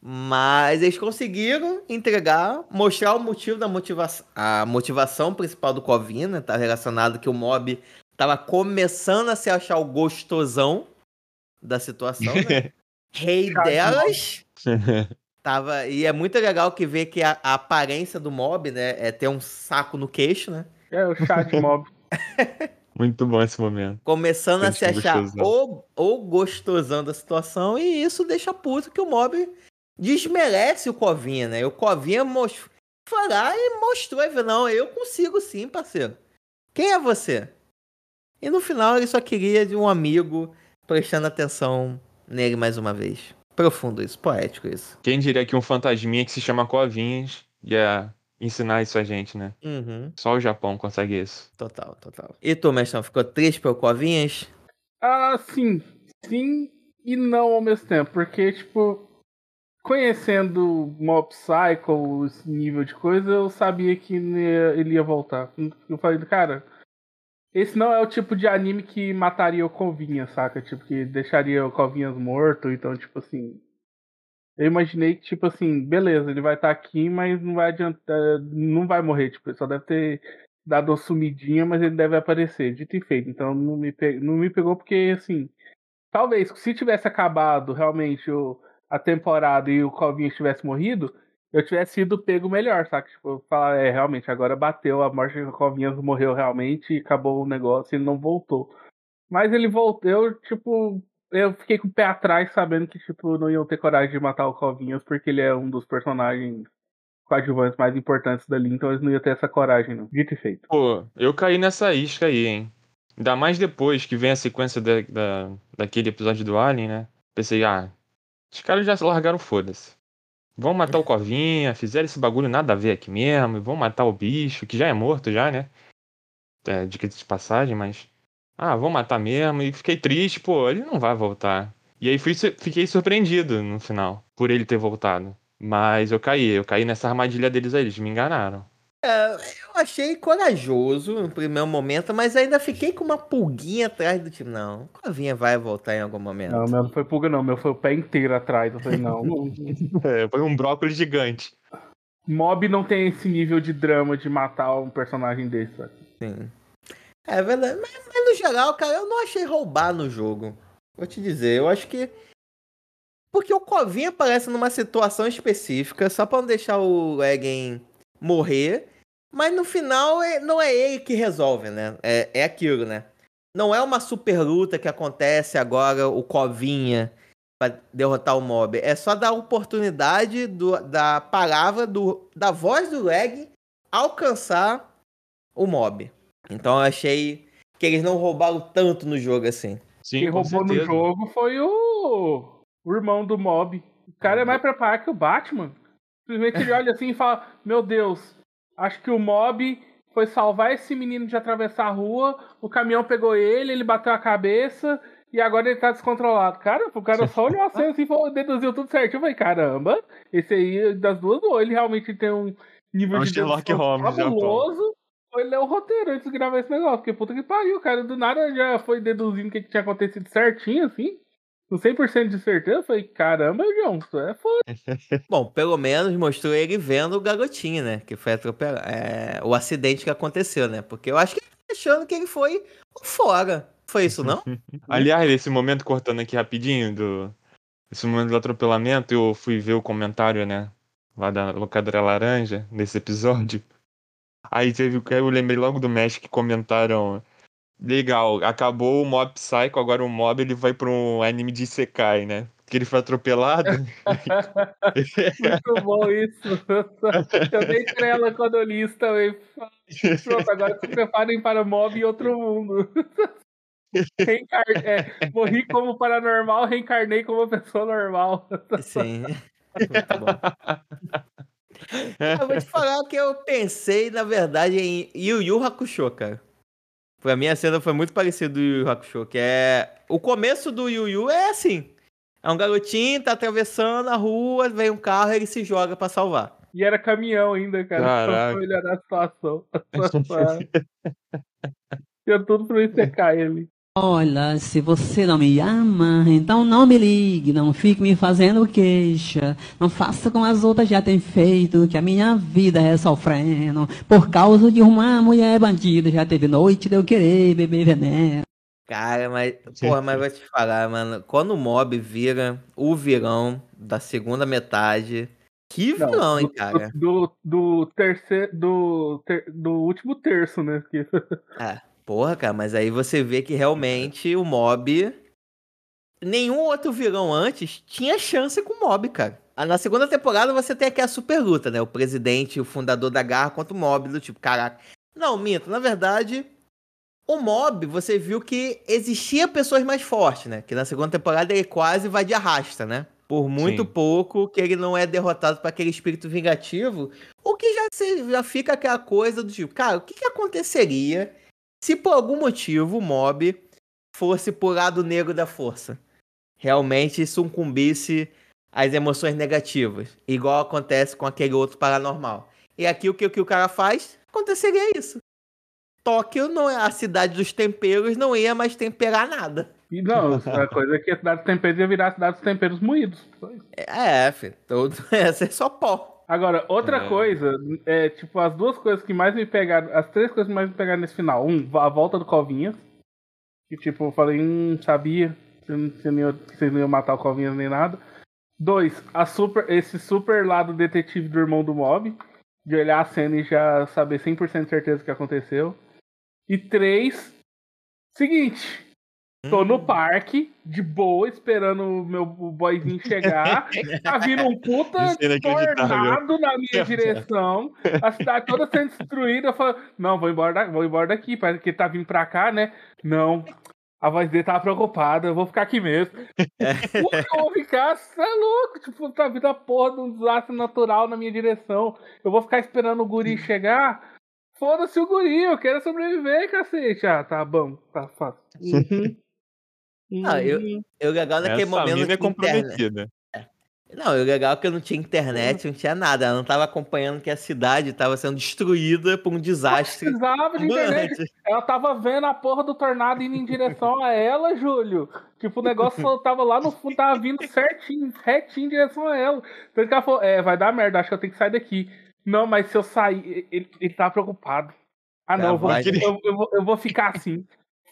Mas eles conseguiram entregar, mostrar o motivo da motivação, a motivação principal do Covinha, né, tá relacionado que o mob tava começando a se achar o gostosão da situação, né? Rei delas. Tava, e é muito legal que vê que a, a aparência do mob, né, é ter um saco no queixo, né? É o chat mob. Muito bom esse momento. Começando a se achar gostosão. o, o gostosão da situação, e isso deixa puto que o mob desmerece o Covinha, né? E o Covinha mos- foi lá e mostrou, não, eu consigo sim, parceiro. Quem é você? E no final ele só queria de um amigo prestando atenção nele mais uma vez. Profundo isso, poético isso. Quem diria que um fantasminha que se chama Covinhas ia ensinar isso a gente, né? Uhum, Só o Japão consegue isso. total, total. E tu, Mestrão, ficou triste pelo Covinhas? Ah, sim. Sim, e não ao mesmo tempo, porque, tipo, conhecendo Mob Psycho, esse nível de coisa, eu sabia que ele ia voltar. Eu falei, cara, esse não é o tipo de anime que mataria o Covinha, saca? Tipo, que deixaria o Covinhas morto, então, tipo assim. Eu imaginei que, tipo assim, beleza, ele vai estar tá aqui, mas não vai adiantar. Não vai morrer, tipo, ele só deve ter dado uma sumidinha, mas ele deve aparecer, dito e feito. Então não me, pe... não me pegou porque, assim. Talvez, se tivesse acabado realmente o... a temporada e o Covinha tivesse morrido, eu tivesse sido pego melhor, saca? Tipo, falar, é, realmente, agora bateu, a morte do Covinhas morreu realmente e acabou o negócio, ele não voltou. Mas ele voltou, eu, tipo, eu fiquei com o pé atrás sabendo que, tipo, não iam ter coragem de matar o Covinhas porque ele é um dos personagens coadjuvantes mais importantes dali, então eles não iam ter essa coragem, não. Dito e feito. Pô, eu caí nessa isca aí, hein? Ainda mais depois que vem a sequência da, da, daquele episódio do Alien, né? Pensei, ah, os caras já largaram foda-se. Vão matar o Covinha, fizeram esse bagulho nada a ver aqui mesmo, vão matar o bicho, que já é morto já, né? É, dica de passagem, mas. Ah, vão matar mesmo. E fiquei triste, pô, ele não vai voltar. E aí fui, fiquei surpreendido no final, por ele ter voltado. Mas eu caí, eu caí nessa armadilha deles aí, eles me enganaram. É, eu achei corajoso no primeiro momento, mas ainda fiquei com uma pulguinha atrás do time. Não, Covinha vai voltar em algum momento. Não, meu não foi pulga, não. Meu foi o pé inteiro atrás. Eu falei, não. é, foi um brócolis gigante. Mob não tem esse nível de drama de matar um personagem desse. Sabe? Sim. É verdade. Mas, mas, no geral, cara, eu não achei roubar no jogo. Vou te dizer, eu acho que. Porque o Covinha aparece numa situação específica, só pra não deixar o Egen morrer. Mas no final é, não é ele que resolve, né? É, é aquilo, né? Não é uma super luta que acontece agora, o Covinha para derrotar o mob. É só dar oportunidade do, da palavra, do, da voz do leg alcançar o mob. Então eu achei que eles não roubaram tanto no jogo assim. Sim, Quem roubou certeza. no jogo foi o... o irmão do mob. O cara é mais preparado que o Batman. Simplesmente ele olha assim e fala: Meu Deus, acho que o mob foi salvar esse menino de atravessar a rua, o caminhão pegou ele, ele bateu a cabeça e agora ele tá descontrolado. Cara, o cara só olhou a cena assim e deduziu tudo certo. Eu falei, caramba, esse aí das duas, ou ele realmente tem um nível é um de Sherlock Holmes, fabuloso, ou ele é o roteiro antes de gravar esse negócio. Porque puta que pariu, cara, do nada já foi deduzindo o que, que tinha acontecido certinho, assim com 100% de certeza, eu falei, caramba, João, tu é foda. Bom, pelo menos mostrou ele vendo o garotinho, né? Que foi atropelado. É, o acidente que aconteceu, né? Porque eu acho que ele tá achando que ele foi fora. Foi isso, não? Aliás, esse momento, cortando aqui rapidinho, do... esse momento do atropelamento, eu fui ver o comentário, né? Lá da locadora laranja, nesse episódio. Aí teve, eu lembrei logo do Mesh que comentaram Legal, acabou o Mob Psycho, agora o Mob ele vai para um anime de Isekai, né? Porque ele foi atropelado. Muito bom isso. Eu dei trela quando eu li isso também. Pronto, agora se preparem para Mob e outro mundo. Reencar... É, morri como paranormal, reencarnei como pessoa normal. Sim. Muito bom. Eu vou te falar que eu pensei, na verdade, em Yu Yu Hakusho, cara. Pra mim a cena foi muito parecida do Yu Yu Hakusho, que é... O começo do Yu Yu é assim. É um garotinho, tá atravessando a rua, vem um carro e ele se joga para salvar. E era caminhão ainda, cara. Caraca. Pra melhorar a situação. Tinha tudo pra ele secar ele. Olha, se você não me ama, então não me ligue, não fique me fazendo queixa. Não faça como as outras já têm feito, que a minha vida é sofrendo. Por causa de uma mulher bandida, já teve noite de eu querer beber veneno. Cara, mas, porra, mas vou te falar, mano. Quando o mob vira o virão da segunda metade. Que vilão, hein, cara? Do, do, do terceiro. Do, ter, do último terço, né? É. Porra, cara, mas aí você vê que realmente o mob. Nenhum outro vilão antes tinha chance com o mob, cara. Ah, na segunda temporada você tem aqui a super luta, né? O presidente, o fundador da garra contra o mob, do tipo, caraca. Não, minto, na verdade, o mob, você viu que existia pessoas mais fortes, né? Que na segunda temporada ele quase vai de arrasta, né? Por muito Sim. pouco que ele não é derrotado por aquele espírito vingativo. O que já, já fica aquela coisa do tipo, cara, o que, que aconteceria se por algum motivo o mob fosse pro lado negro da força. realmente sucumbisse às emoções negativas, igual acontece com aquele outro paranormal. E aqui o que, o que o cara faz? Aconteceria isso. Tóquio, não é a cidade dos temperos, não ia mais temperar nada. E não, a coisa é que a cidade dos temperos ia virar a cidade dos temperos moídos. Isso. É, filho, todo, ia ser só pó. Agora, outra É. coisa, é tipo, as duas coisas que mais me pegaram, as três coisas que mais me pegaram nesse final. Um, a volta do Covinhas. Que tipo, eu falei, hum, sabia eu não- vocês não iam matar o Covinhas nem nada. Dois, a super, esse super lado detetive do irmão do Mob. De olhar a cena e já saber 100% de certeza o que aconteceu. E três, seguinte, Tô no parque, de boa, esperando o meu boyzinho chegar. Tá vindo um puta é tornado na minha direção. A cidade toda sendo destruída. Eu falo, não, vou embora, da- vou embora daqui, parece que ele tá vindo pra cá, né? Não. A voz dele tava preocupada, eu vou ficar aqui mesmo. Porra, eu vou ficar, você é louco. Tipo, tá vindo a porra de um desastre natural na minha direção. Eu vou ficar esperando o guri chegar. Foda-se o guri, eu quero sobreviver, cacete. Ah, tá bom, tá fácil. Uhum. Ah, eu- Uhum. E o legal naquele Essa momento. mina é não tinha internet. comprometida. Não, o legal é que eu não tinha internet, não tinha nada. Ela não tava acompanhando que a cidade tava sendo destruída por um desastre. Precisava de internet. Ela tava vendo a porra do tornado indo em direção a ela, Júlio. Tipo, o negócio tava lá no fundo, tava vindo certinho, retinho em direção a ela. Tanto que ela falou, é, vai dar merda, acho que eu tenho que sair daqui. Não, mas se eu sair, ele, ele tá preocupado. Ah, não, Ah, eu vou, eu, eu vou, eu vou ficar assim.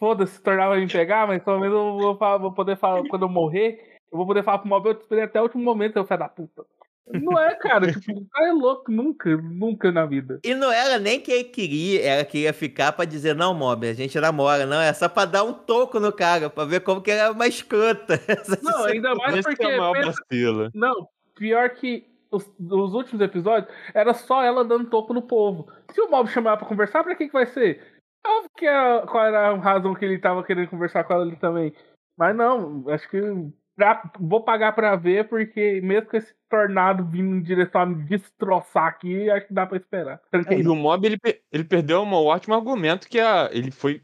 Foda-se, vai me pegar, mas pelo menos eu vou, falar- vou poder falar, quando eu morrer, eu vou poder falar pro móvel, eu te esperei até o último momento, seu filho da puta. Não é, cara, tipo, o cara é louco, nunca, nunca na vida. E não era nem que ele queria, ela queria ficar pra dizer, não, Mob, a gente namora, não, é só pra dar um toco no cara, pra ver como que ele é uma escrota. Não, ainda mais Esse porque. é maior pensa-. Não, pior que os, os últimos episódios era só ela dando toco no povo. Se o Mob chamar ela pra conversar, pra que, que vai ser? Óbvio que é, qual era a razão que ele tava querendo conversar com ela ali também. Mas não, acho que pra- vou pagar pra ver, porque mesmo com esse tornado vindo em direção a me destroçar aqui, acho que dá pra esperar. É, Tranquilo. e o Mob, ele, ele perdeu um ótimo argumento que a, ele foi...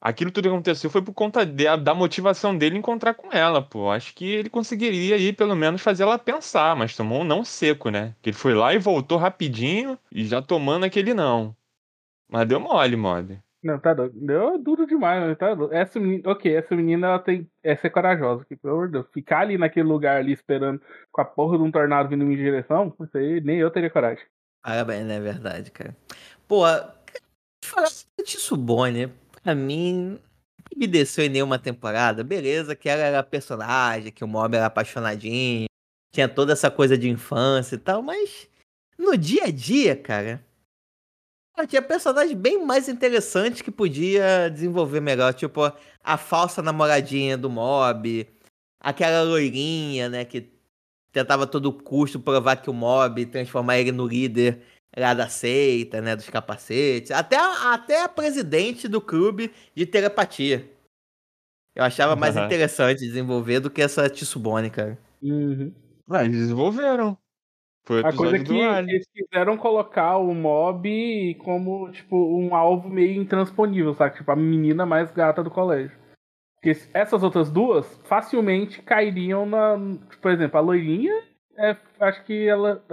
Aquilo tudo que aconteceu foi por conta de- da motivação dele encontrar com ela, pô. Acho que ele conseguiria aí, pelo menos, fazer ela pensar, mas tomou um não seco, né? Que ele foi lá e voltou rapidinho e já tomando aquele não. Mas deu mole, Mob. Não, tá doido. Deu duro demais, né? Tá doido. Essa menina, ok, essa menina ela tem. Essa é corajosa, que, pelo amor de Deus. Ficar ali naquele lugar ali esperando com a porra de um tornado vindo em minha direção, isso aí nem eu teria coragem. Parabéns, não é verdade, cara. Pô, falar disso bom, né? Pra mim, me desceu em nenhuma temporada. Beleza, que ela era personagem, que o Mob era apaixonadinho, tinha toda essa coisa de infância e tal, mas no dia a dia, cara, tinha personagens bem mais interessantes que podia desenvolver melhor. Tipo, a falsa namoradinha do Mob, aquela loirinha, né, que tentava a todo custo provar que o Mob transformar ele no líder lá da seita, né, dos capacetes. Até, a- até a presidente do clube de telepatia. Eu achava mais Aham. interessante desenvolver do que essa Tsubone, cara. Uhum. Ah, eles desenvolveram. Foi A coisa é que do Ali. eles quiseram colocar o mob como, tipo, um alvo meio intransponível, sabe? Tipo, a menina mais gata do colégio. Porque essas outras duas facilmente cairiam na. tipo, Por exemplo, a loirinha, é, acho que ela.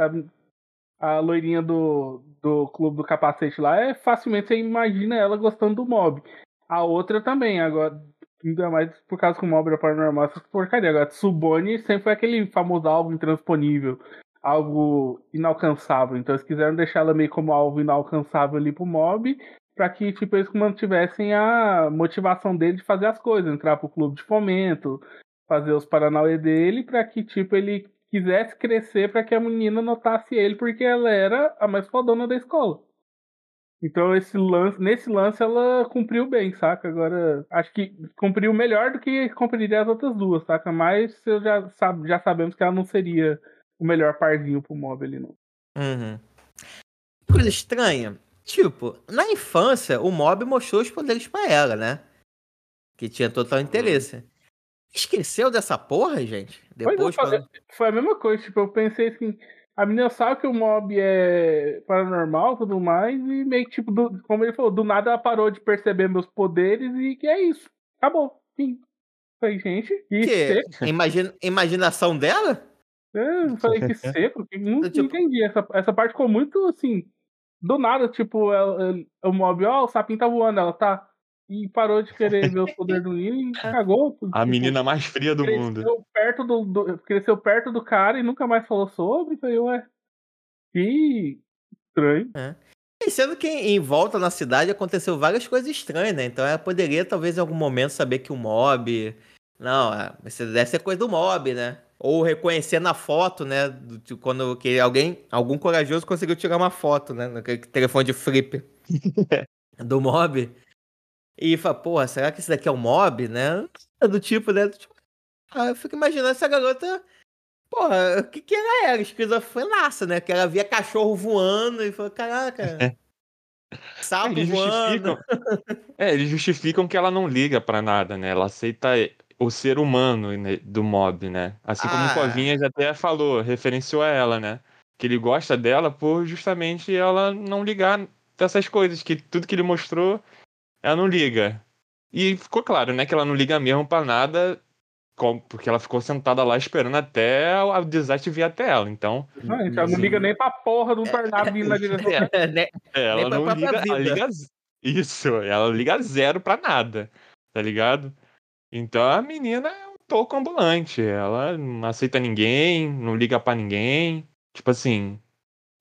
A, a loirinha do, do clube do capacete lá é facilmente você imagina ela gostando do mob. A outra também, agora. Ainda mais por causa que o mob era paranormal, essas porcaria. Agora, Tsubone sempre foi aquele famoso alvo intransponível algo inalcançável. Então eles quiseram deixar ela meio como alvo inalcançável ali pro mob, para que tipo, eles mantivessem a motivação dele de fazer as coisas, entrar pro clube de fomento, fazer os paranauê dele, para que tipo ele quisesse crescer para que a menina notasse ele, porque ela era a mais fodona da escola. Então esse lance, nesse lance ela cumpriu bem, saca? Agora acho que cumpriu melhor do que cumpriria as outras duas, saca? Mas já, já sabemos que ela não seria o melhor parzinho pro mob ali, não. Uhum. Coisa estranha. Tipo, na infância, o Mob mostrou os poderes pra ela, né? Que tinha total interesse. Esqueceu dessa porra, gente? Depois, é, foi, quando... foi a mesma coisa, tipo, eu pensei assim, a menina sabe que o mob é paranormal e tudo mais, e meio que, tipo, do- como ele falou, do nada ela parou de perceber meus poderes e que é isso. Acabou. Fim. Falei, gente, que. Imagina, imaginação dela? Eu falei, que seco. que Não, não Tipo- entendi. Essa, essa parte ficou muito assim. Do nada, tipo, ela- ela- o mob, ó, o sapinho tá voando, ela tá. E parou de querer ver os poderes do Nino e cagou. A tipo, menina mais fria do mundo. cresceu perto do, do- cresceu perto do cara e nunca mais falou sobre. Falei, ué, que estranho. E sendo que em volta na cidade aconteceu várias coisas estranhas, né? Então ela poderia, talvez, em algum momento saber que o mob. Não, é, isso deve ser coisa do mob, né? Ou reconhecer na foto, né? do- quando que alguém, algum corajoso conseguiu tirar uma foto, né? Naquele telefone de flip do mob. E fala, porra, será que esse daqui é o mob, né? É Do tipo, né? do tipo- Ah, eu fico imaginando essa garota. Porra, o que que ela era? Esquizofrenaça, né? Que ela via cachorro voando e falou, caraca. Sapo Eles voando. justificam. É, eles justificam que ela não liga pra nada, né? Ela aceita o ser humano né, do mob, né? Assim como Ah. o Covinhas até falou, referenciou a ela, né? Que ele gosta dela por justamente ela não ligar dessas coisas, que tudo que ele mostrou, ela não liga. E ficou claro, né, que ela não liga mesmo pra nada, com- porque ela ficou sentada lá esperando até o desastre vir até ela. Então, Não, gente, ela não Sim. liga nem pra porra do tornado vindo na direção. É, né? É, ela pra não liga, ela liga isso, ela liga zero pra nada, tá ligado? Então a menina é um toco ambulante, ela não aceita ninguém, não liga pra ninguém, tipo assim,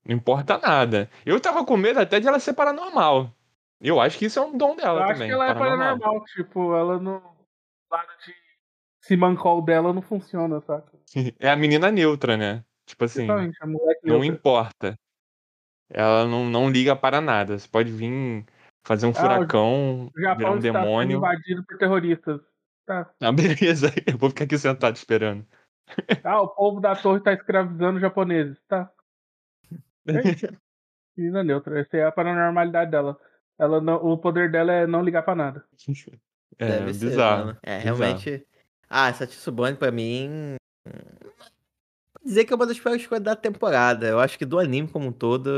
não importa nada. Eu tava com medo até de ela ser paranormal. Eu acho que isso é um dom Eu dela acho também, que ela é paranormal. paranormal, tipo, ela não. Lado de Simancol dela não funciona, saca? É a menina neutra, né? Tipo assim, não importa. Ela não, não liga para nada. Você pode vir fazer um Ah, furacão, O virar um demônio. invadido por terroristas. Tá. Ah, beleza, eu vou ficar aqui sentado esperando. Ah, o povo da torre tá escravizando os japoneses. Tá. É. Menina neutra. Essa é a paranormalidade dela. Ela não, o poder dela é não ligar pra nada. É, Deve ser, bizarro. mano. É, bizarro. realmente. Ah, essa Tsubone pra mim. Vou dizer que é uma das piores coisas da temporada. Eu acho que do anime como um todo.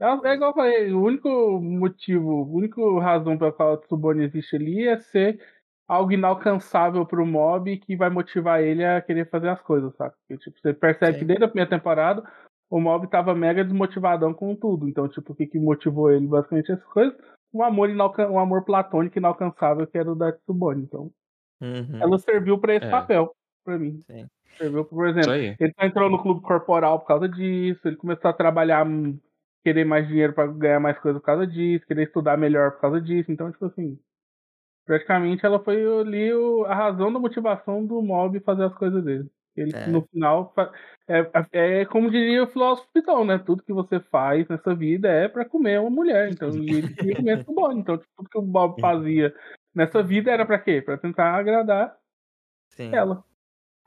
É, é igual eu falei, o único motivo, a única razão pela qual a Tsubone existe ali é ser algo inalcançável pro mob que vai motivar ele a querer fazer as coisas, sabe? Porque, tipo, você percebe Sim. que desde a primeira temporada o mob tava mega desmotivadão com tudo. Então, tipo, o que, que motivou ele basicamente essas coisas? Um amor, inalcan um amor platônico inalcançável que era o da Tsubone. Então, Uhum. ela serviu pra esse É. papel, pra mim. Sim. Serviu, por exemplo, ele só entrou no clube corporal por causa disso, ele começou a trabalhar, hum, querer mais dinheiro pra ganhar mais coisa por causa disso, querer estudar melhor por causa disso. Então, tipo assim, praticamente ela foi ali o- a razão da motivação do mob fazer as coisas dele. Ele, É. no final, fa- é, é como diria o filósofo Pitão, né? Tudo que você faz nessa vida é pra comer uma mulher. Então, e ele queria comer esse bom. Então, tipo, tudo que o Bob fazia nessa vida era pra quê? Pra tentar agradar Sim. ela.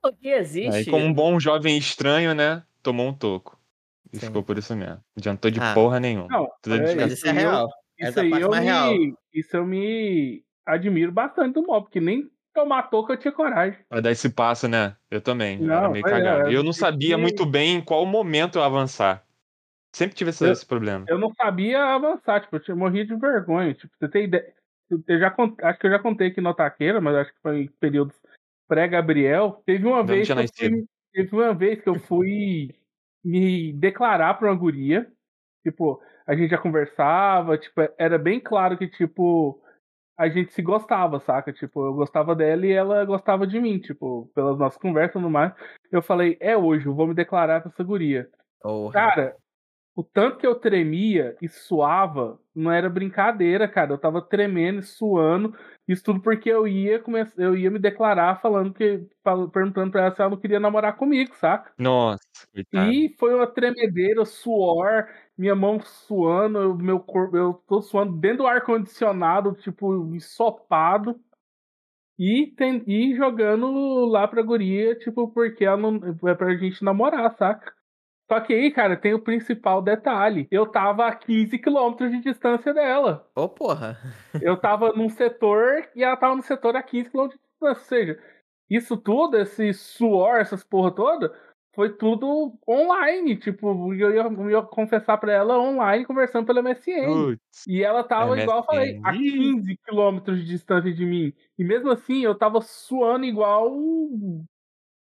O que existe. Aí, como um bom jovem estranho, né? Tomou um toco. E Sim. ficou por isso mesmo. Não adiantou de Ah. porra nenhuma. Não, Tudo é, isso é Isso aí eu- real. Isso Essa aí parte eu mais real. me, isso eu me admiro bastante do mob, porque nem tomar toca eu tinha coragem. Pra dar esse passo, né? Eu também. eu era Não, meio é, cagado. eu E eu não sabia que- muito bem em qual momento eu avançar. Sempre tive esse, Eu- esse problema. Eu não sabia avançar, tipo, eu morrido de vergonha. Tipo, você tem ideia. Eu já acho que eu já contei aqui no Taqueira, mas acho que foi em períodos pré-Gabriel. Teve uma Não vez. tinha Que eu fui, teve uma vez que eu fui me declarar pra uma guria. Tipo, a gente já conversava, tipo, era bem claro que, tipo, a gente se gostava, saca? Tipo, eu gostava dela e ela gostava de mim, tipo, pelas nossas conversas tudo mais. Eu falei, é hoje, eu vou me declarar pra essa guria. Porra. Cara, o tanto que eu tremia e suava não era brincadeira, cara. Eu tava tremendo e suando. Isso tudo porque eu ia começar, eu ia me declarar falando que. perguntando pra ela se ela não queria namorar comigo, saca? Nossa, coitado. E foi uma tremedeira, suor, minha mão suando, eu- meu corpo, eu tô suando dentro do ar-condicionado, tipo, ensopado. E, tem, e jogando lá pra guria, tipo, porque ela não. É pra gente namorar, saca? Só que aí, cara, tem o principal detalhe. Eu tava a 15 quilômetros de distância dela. Ô, porra. Eu tava num setor e ela tava no setor a 15 km de distância. Ou seja, isso tudo, esse suor, essas porra toda, foi tudo online. Tipo, eu ia, eu ia confessar pra ela online, conversando pela MSN. E ela tava, igual eu falei, a MSN. 15 quilômetros de distância de mim. E mesmo assim, eu tava suando igual um,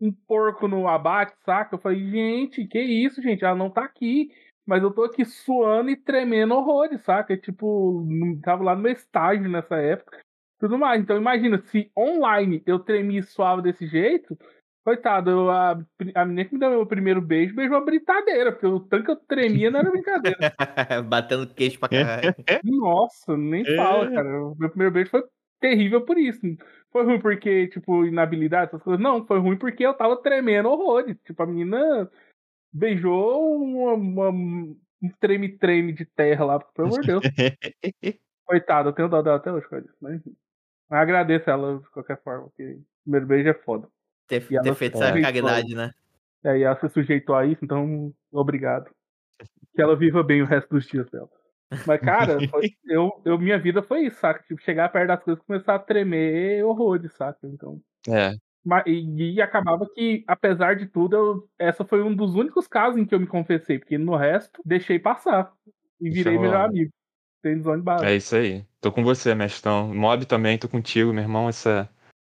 um porco no abate, saca? Eu falei, gente, que isso, gente? Ela não tá aqui. Mas eu tô aqui suando e tremendo horrores, saca? Tipo, tava lá no meu estágio nessa época. Tudo mais. Então imagina, se online eu tremi e suava desse jeito, coitado, a, a menina que me deu meu primeiro beijo, beijou uma britadeira, porque o tanto que eu tremia não era brincadeira. Batendo queixo pra caralho. Nossa, nem fala, É. cara. O meu primeiro beijo foi terrível por isso. Foi ruim porque, tipo, inabilidade, essas coisas. Não, foi ruim porque eu tava tremendo horrores. Tipo, a menina beijou uma, uma- um treme-treme de terra lá, pelo amor de Deus. Coitado, eu tenho dó dela até hoje, cara. Mas, enfim. Mas agradeço ela de qualquer forma, porque o primeiro beijo é foda. Ter, ter feito essa caridade, né? É, e ela se sujeitou a isso, então, obrigado. Que ela viva bem o resto dos dias dela. Mas, cara, foi- eu, eu, minha vida foi isso, saca? Tipo, chegar perto das coisas e começar a tremer horrores, saca? Então. É, ma- E, e acabava que, apesar de tudo, eu, essa foi um dos únicos casos em que eu me confessei, porque no resto, deixei passar. E Deixa virei melhor rolar. amigo. Tem zone base. é isso aí. Tô com você, mestrão. Mob também, tô contigo, meu irmão. Essa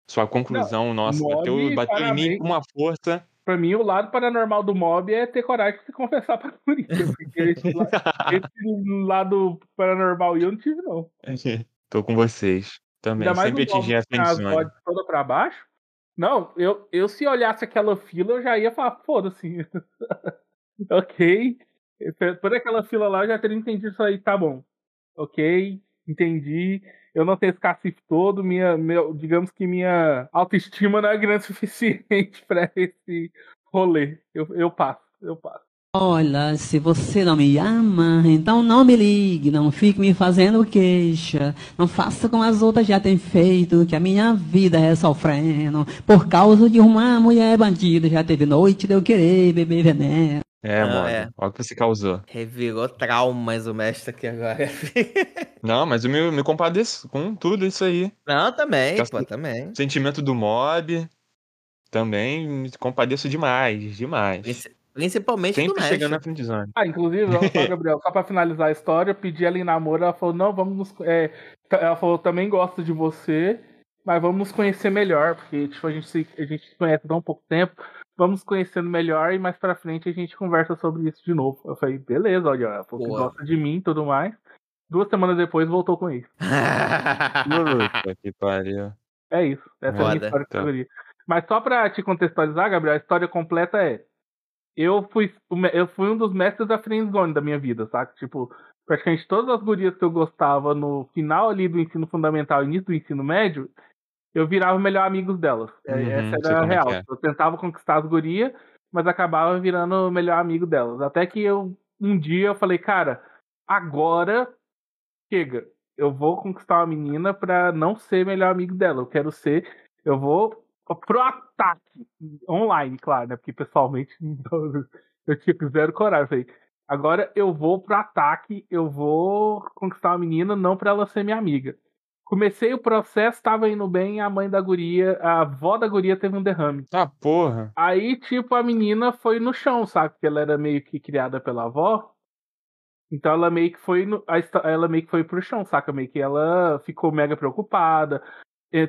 sua conclusão, nossa, Mob, bateu, bateu em mim com uma força. Pra mim, o lado paranormal do mob é ter coragem de se confessar pra Corinthians. Porque esse, esse lado paranormal eu não tive, não. tô com vocês. Também, Ainda sempre atingi as odds toda pra baixo. Não, eu, eu se olhasse aquela fila, eu já ia falar, foda-se. ok. Toda aquela fila lá, eu já teria entendido isso aí, tá bom. Ok, entendi. Eu não tenho esse cacife todo, minha, meu, digamos que minha autoestima não é grande o suficiente pra esse rolê. Eu, eu passo, eu passo. Olha, se você não me ama, então não me ligue, não fique me fazendo queixa. Não faça como as outras já têm feito, que a minha vida é sofrendo. Por causa de uma mulher bandida, já teve noite de eu querer beber veneno. É, Ah, mano. é. Olha o que você causou. Revirou traumas o mestre aqui agora. Não, mas eu me, me compadeço com tudo isso aí. Não, também, Fica pô, também. Sentimento do mob. Também me compadeço demais, demais. Princi- Principalmente do Sempre mestre. chegando na friendzone. Ah, inclusive, só, Gabriel, só pra finalizar a história, eu pedi ela em namoro, ela falou, não, vamos nos. é, ela falou, também gosto de você, mas vamos nos conhecer melhor, porque tipo, a, gente se, a gente se conhece há um pouco tempo, vamos conhecendo melhor e mais pra frente a gente conversa sobre isso de novo. Eu falei, beleza, olha, ela falou que gosta de mim e tudo mais. Duas semanas depois voltou com isso. Puta que pariu. É isso. Essa é a minha história de Tá. Mas só pra te contextualizar, Gabriel, a história completa é. Eu fui, eu fui um dos mestres da friendzone da minha vida, saca? Tipo, praticamente todas as gurias que eu gostava no final ali do ensino fundamental e início do ensino médio, eu virava o melhor amigo delas. É, Uhum, Essa era a é real. é. Eu tentava conquistar as gurias, mas acabava virando o melhor amigo delas. Até que eu, um dia eu falei, cara, agora chega. Eu vou conquistar uma menina pra não ser melhor amigo dela. Eu quero ser. Eu vou pro ataque. Online, claro, né? Porque pessoalmente eu tinha zero coragem. Eu falei, agora eu vou pro ataque. Eu vou conquistar uma menina, não pra ela ser minha amiga. Comecei o processo, tava indo bem. A mãe da guria, a avó da guria teve um derrame. Ah, porra. Aí, tipo, a menina foi no chão, sabe? Porque ela era meio que criada pela avó. Então ela meio que foi no, ela meio que foi pro chão, saca? Meio que ela ficou mega preocupada.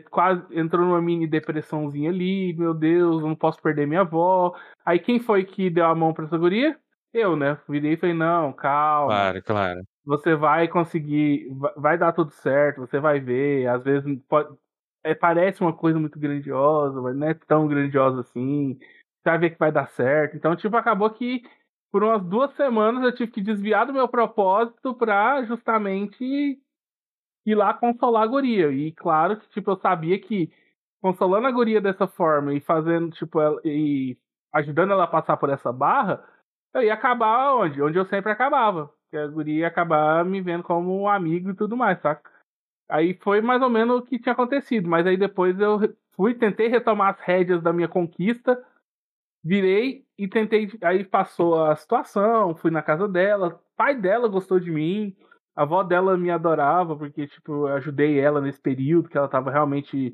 Quase entrou numa mini depressãozinha ali, meu Deus, eu não posso perder minha avó. Aí quem foi que deu a mão pra essa guria? Eu, né? Virei e falei, não, calma Claro, claro. Você vai conseguir, vai- dar tudo certo, você vai ver, às vezes pode, é, parece uma coisa muito grandiosa, mas não é tão grandiosa assim, você vai ver que vai dar certo. Então, tipo, acabou que por umas duas semanas eu tive que desviar do meu propósito pra justamente ir lá consolar a guria. E claro que, tipo, eu sabia que consolando a guria dessa forma e fazendo, tipo, ela, e ajudando ela a passar por essa barra, eu ia acabar onde? Onde eu sempre acabava. Que a guria ia acabar me vendo como um amigo e tudo mais, saca? Aí foi mais ou menos o que tinha acontecido. Mas aí depois eu fui, tentei retomar as rédeas da minha conquista, virei e tentei. Aí passou a situação, fui na casa dela, pai dela gostou de mim, a avó dela me adorava, porque, tipo, eu ajudei ela nesse período que ela tava realmente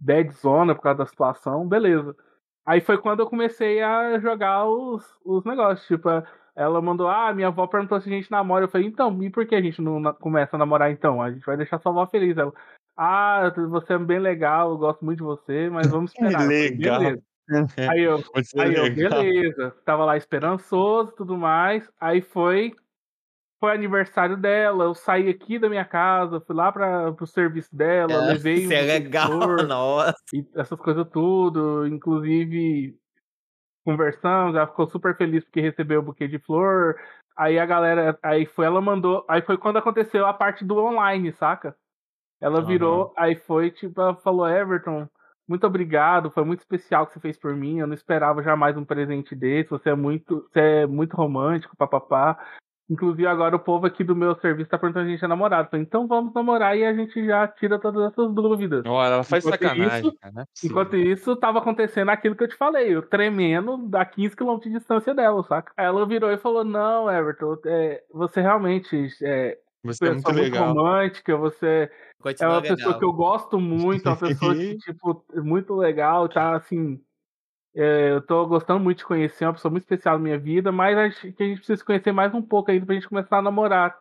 dead zona por causa da situação, beleza. Aí foi quando eu comecei a jogar os, os negócios. Tipo, ela mandou, ah, minha avó perguntou se a gente namora. Eu falei, então, e por que a gente não começa a namorar então? A gente vai deixar sua avó feliz. Ela, ah, você é bem legal, eu gosto muito de você, mas vamos esperar. Falei, legal. Aí eu, Você Aí eu, legal. beleza. Tava lá esperançoso e tudo mais. Aí foi. Foi aniversário dela. Eu saí aqui da minha casa, fui lá para pro serviço dela, É, levei isso é legal, nossa. e essas coisas tudo. Inclusive, conversamos, ela ficou super feliz porque recebeu o buquê de flor. Aí a galera. Aí foi, ela mandou. Aí foi quando aconteceu a parte do online, saca? Ela virou, aí foi, tipo, ela falou, Everton, muito obrigado, foi muito especial o que você fez por mim. Eu não esperava jamais um presente desse. Você é muito, você é muito romântico, papapá. Inclusive, agora o povo aqui do meu serviço tá perguntando se a gente é namorado. Falei, então vamos namorar e a gente já tira todas essas dúvidas. Olha, ela faz Enquanto sacanagem, isso- cara. Não é. Enquanto isso, tava acontecendo aquilo que eu te falei, eu tremendo a 15 km de distância dela, saca? Aí ela virou e falou: Não, Everton, é, você realmente é Você é muito pessoa muito legal. romântica, você é Continua uma legal. pessoa que eu gosto muito, é uma pessoa que, tipo, é muito legal, tá assim. É, eu tô gostando muito de conhecer, é uma pessoa muito especial na minha vida, mas acho que a gente precisa se conhecer mais um pouco ainda pra gente começar a namorar.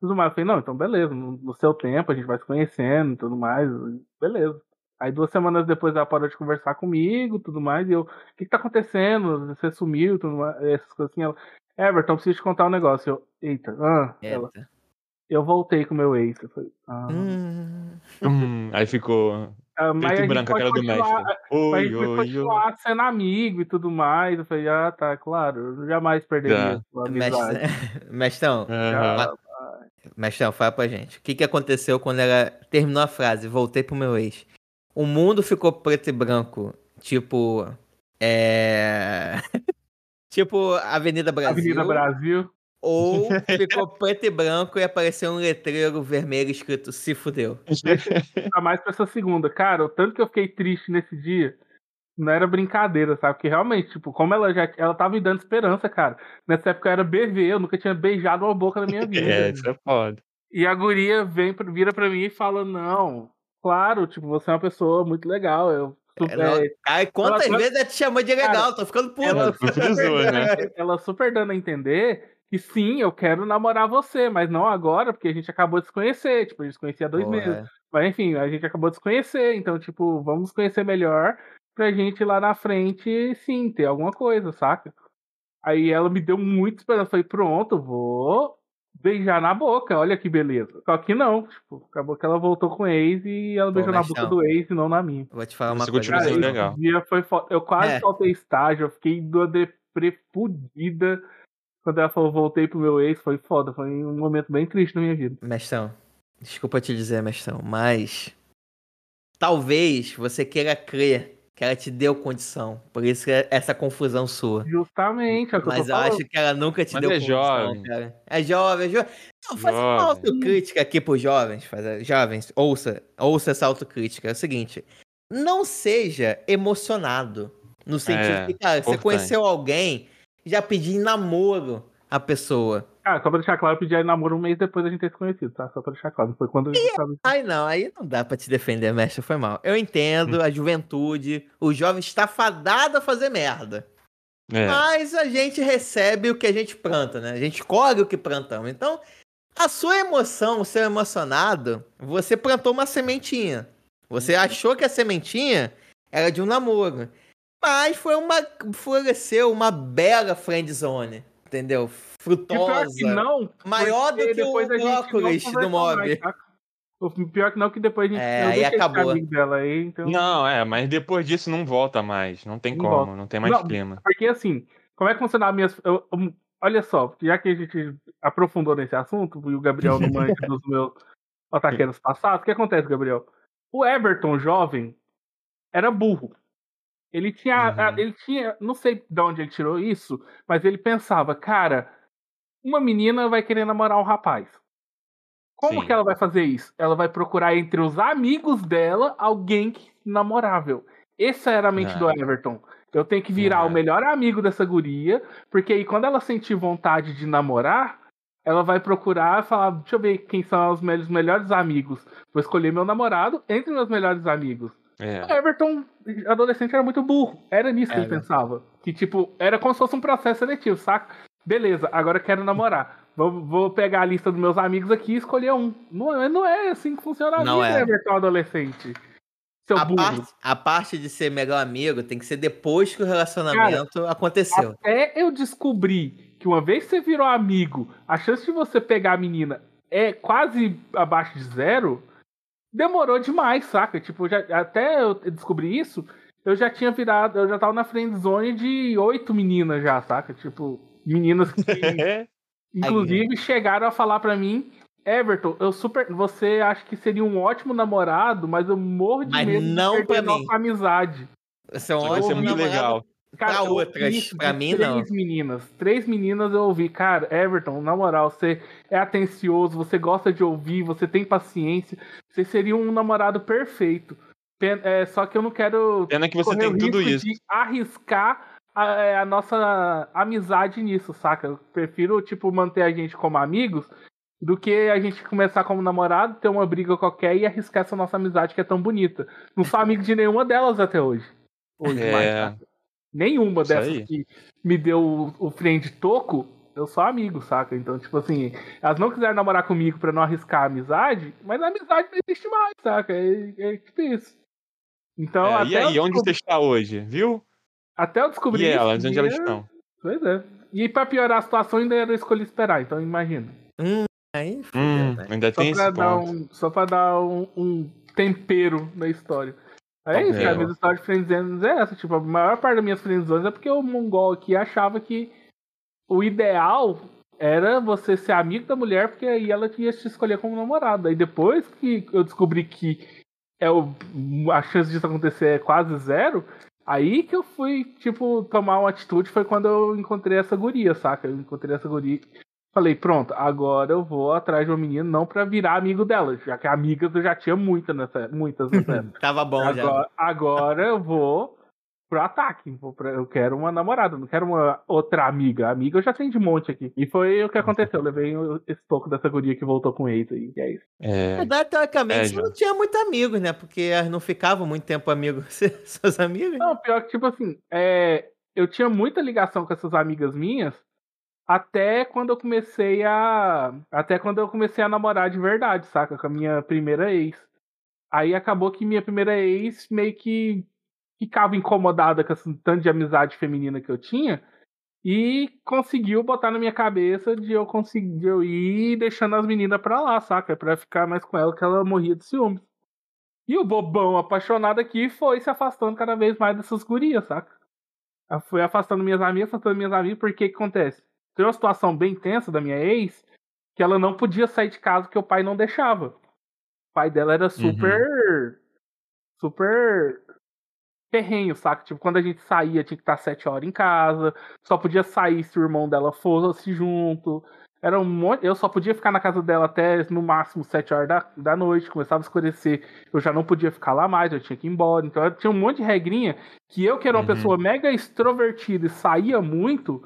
Tudo mais. Eu falei, não, então beleza, no, no seu tempo a gente vai se conhecendo e tudo mais, beleza. Aí duas semanas depois ela parou de conversar comigo tudo mais, e eu, o que, que tá acontecendo? Você sumiu, tudo mais, essas coisas assim. Ela, Everton, preciso te contar um negócio. Eu, eita, ah, ela, Eita. eu voltei com o meu ex. Eu falei, ah, Hum. Hum, aí ficou ah, mas preto e branco a pode cara do mestre. Oi, oi, oi. continuar sendo amigo e tudo mais. Eu falei, ah, tá, claro. Eu jamais perderia Tá. amizade. Aham. Já- Mestrão, fala pra gente. O que, que aconteceu quando ela terminou a frase? Voltei pro meu ex. O mundo ficou preto e branco. Tipo. É. tipo Avenida Brasil. Avenida Brasil. Ou ficou preto e branco e apareceu um letreiro vermelho escrito se fudeu. Tá mais pra essa segunda. Cara, o tanto que eu fiquei triste nesse dia. Não era brincadeira, sabe? Porque realmente, tipo, como ela já ela tava me dando esperança, cara. Nessa época eu era BV, eu nunca tinha beijado uma boca na minha vida. É, isso é foda. E a guria vem, vira pra mim e fala: Não, claro, tipo, você é uma pessoa muito legal. Eu super, Cara, quantas Ela- vezes ela te chamou de legal? Tô ficando puto. ela, né? ela super dando a entender que sim, eu quero namorar você, mas não agora, porque a gente acabou de se conhecer. Tipo, a gente se conhecia há dois Porra. meses. Mas enfim, a gente acabou de se conhecer, então, tipo, vamos nos conhecer melhor pra gente lá na frente, sim, ter alguma coisa, saca? Aí ela me deu muito esperança. Falei, pronto, vou beijar na boca, olha que beleza. Só que não, tipo, acabou que ela voltou com o ex e ela Pô, beijou na boca não. do ex e não na minha. Vou te falar uma Você coisa. Cara, sendo esse legal. dia foi foda. Eu quase É. faltei estágio, eu fiquei numa deprê fudida. Quando ela falou, voltei pro meu ex, foi foda. Foi um momento bem triste na minha vida. Mestrão, desculpa te dizer, mestrão, mas talvez você queira crer que ela te deu condição. Por isso que é essa confusão sua. Justamente, é o que Mas eu acho que ela nunca te Mas deu é condição, jovem. cara. É jovem, é jovem. Não, fazer uma autocrítica aqui pros jovens. Fazer, jovens, ouça, ouça essa autocrítica. É o seguinte, não seja emocionado. No sentido É, que, cara, você importante. conheceu alguém, já pedir em namoro a pessoa. Cara, só pra deixar claro, eu pedi aí namoro um mês depois da gente ter se conhecido, tá? Só pra deixar claro. Foi quando a gente tava. Ai, não, aí não dá pra te defender, mestre, foi mal. Eu entendo a juventude, o jovem está fadado a fazer merda. É. Mas a gente recebe o que a gente planta, né? A gente colhe o que plantamos. Então, a sua emoção, o seu emocionado, você plantou uma sementinha. Você achou que a sementinha era de um namoro. Mas foi uma. floresceu uma bela friend zone. Entendeu? E pior que Frutosa. não. Maior do que o a brócolis do mob. mais, tá? O pior que não, que depois a gente. É, aí acabou. amigo dela aí, então. Não, é, mas depois disso não volta mais. Não tem Não como, volta. não tem mais Não, clima. Porque assim, como é que funcionava minhas. eu- eu- olha só, já que a gente aprofundou nesse assunto, e o Gabriel não manja dos meus ataqueiros passados, o que acontece, Gabriel? O Everton, jovem, era burro. Ele tinha, Uhum. ele tinha, não sei de onde ele tirou isso, mas ele pensava, cara, uma menina vai querer namorar um rapaz. Como Sim. que ela vai fazer isso? Ela vai procurar entre os amigos dela alguém que namorável. Essa era a mente Ah. do Everton. Eu tenho que virar Ah. o melhor amigo dessa guria, porque aí quando ela sentir vontade de namorar, ela vai procurar e falar: deixa eu ver quem são os melhores amigos. Vou escolher meu namorado entre meus melhores amigos. É. O Everton, adolescente, era muito burro. Era nisso que ele pensava. Que, tipo, era como se fosse um processo seletivo, saca? Beleza, agora eu quero namorar. Vou, vou pegar a lista dos meus amigos aqui e escolher um. Não, é- não é assim que funciona a Não vida, é. Everton adolescente. Seu A burro. parte, a parte de ser melhor amigo tem que ser depois que o relacionamento aconteceu. Até eu descobri que uma vez que você virou amigo, a chance de você pegar a menina é quase abaixo de zero, demorou demais, saca? Tipo, já, até eu descobrir isso, eu já tinha virado, eu já tava na friend zone de oito meninas já, saca? Tipo, meninas que inclusive chegaram a falar pra mim, Everton, eu super, você acha que seria um ótimo namorado, mas eu morro de Mas medo não de perder nossa amizade. Você é um Vai ser ótimo muito namorado. legal. Pra eu outras, pra mim, três não. meninas, três meninas eu ouvi, cara, Everton, na moral, você é atencioso, você gosta de ouvir, você tem paciência, você seria um namorado perfeito. Pen- é, só que eu não quero Pena que você tem o tudo risco isso. de arriscar a, é, a nossa amizade nisso, saca? Eu prefiro, tipo, manter a gente como amigos do que a gente começar como namorado, ter uma briga qualquer e arriscar essa nossa amizade que é tão bonita. Não sou amigo de nenhuma delas até hoje. Hoje mais, É. saca? Nenhuma Isso dessas aí. que me deu o, friend toco, eu sou amigo, saca? Então, tipo assim, elas não quiseram namorar comigo pra não arriscar a amizade, mas a amizade não existe mais, saca? É, é tipo isso. Então, É, até, e aí, eu onde você está hoje? Viu? até eu descobrir E elas, onde elas estão? Pois é. E pra piorar a situação, ainda eu escolhi esperar, então imagina. Aí, fudeu, Hum, né? ainda Só tem pra, esse ponto. um, só pra dar um, um tempero na história. É isso, É. cara. Minhas histórias de friendzones é essa. Tipo, a maior parte das minhas friendzones é porque o mongol aqui achava que o ideal era você ser amigo da mulher, porque aí ela ia te escolher como namorado. Aí depois que eu descobri que é o, a chance disso acontecer é quase zero, aí que eu fui, tipo, tomar uma atitude foi quando eu encontrei essa guria, saca? Eu encontrei essa guria. Falei, pronto, agora eu vou atrás de uma menina não pra virar amigo dela, já que amigas eu já tinha muita nessa, muitas nessa época. Tava bom já. Agora, agora eu vou pro ataque. Vou pra- eu quero uma namorada, não quero uma outra amiga. Amiga eu já tenho de monte aqui. E foi o que aconteceu. Eu levei o- esse pouco dessa guria que voltou com ex aí. E é isso. Na É, verdade, teoricamente, É, você não tinha muito amigos, né? Porque elas não ficavam muito tempo amigos seus amigos. né? Não, pior que, tipo assim, é, eu tinha muita ligação com essas amigas minhas até quando eu comecei a. Até quando eu comecei a namorar de verdade, saca? Com a minha primeira ex. Aí acabou que minha primeira ex meio que ficava incomodada com esse tanto de amizade feminina que eu tinha e conseguiu botar na minha cabeça de eu conseguir eu ir deixando as meninas pra lá, saca? Pra ficar mais com ela, que ela morria de ciúmes. E o bobão apaixonado aqui foi se afastando cada vez mais dessas gurias, saca? Eu fui afastando minhas amigas, afastando minhas amigas, porque o que acontece? Tem uma situação bem tensa da minha ex, que ela não podia sair de casa porque o pai não deixava. O pai dela era super. super. ferrenho, saca? Tipo, quando a gente saía, tinha que estar sete horas em casa, só podia sair se o irmão dela fosse junto. Era um monte. Eu só podia ficar na casa dela até no máximo sete horas da, da noite, começava a escurecer. Eu já não podia ficar lá mais, eu tinha que ir embora. Então tinha um monte de regrinha que eu, que era uma Uhum. pessoa mega extrovertida e saía muito,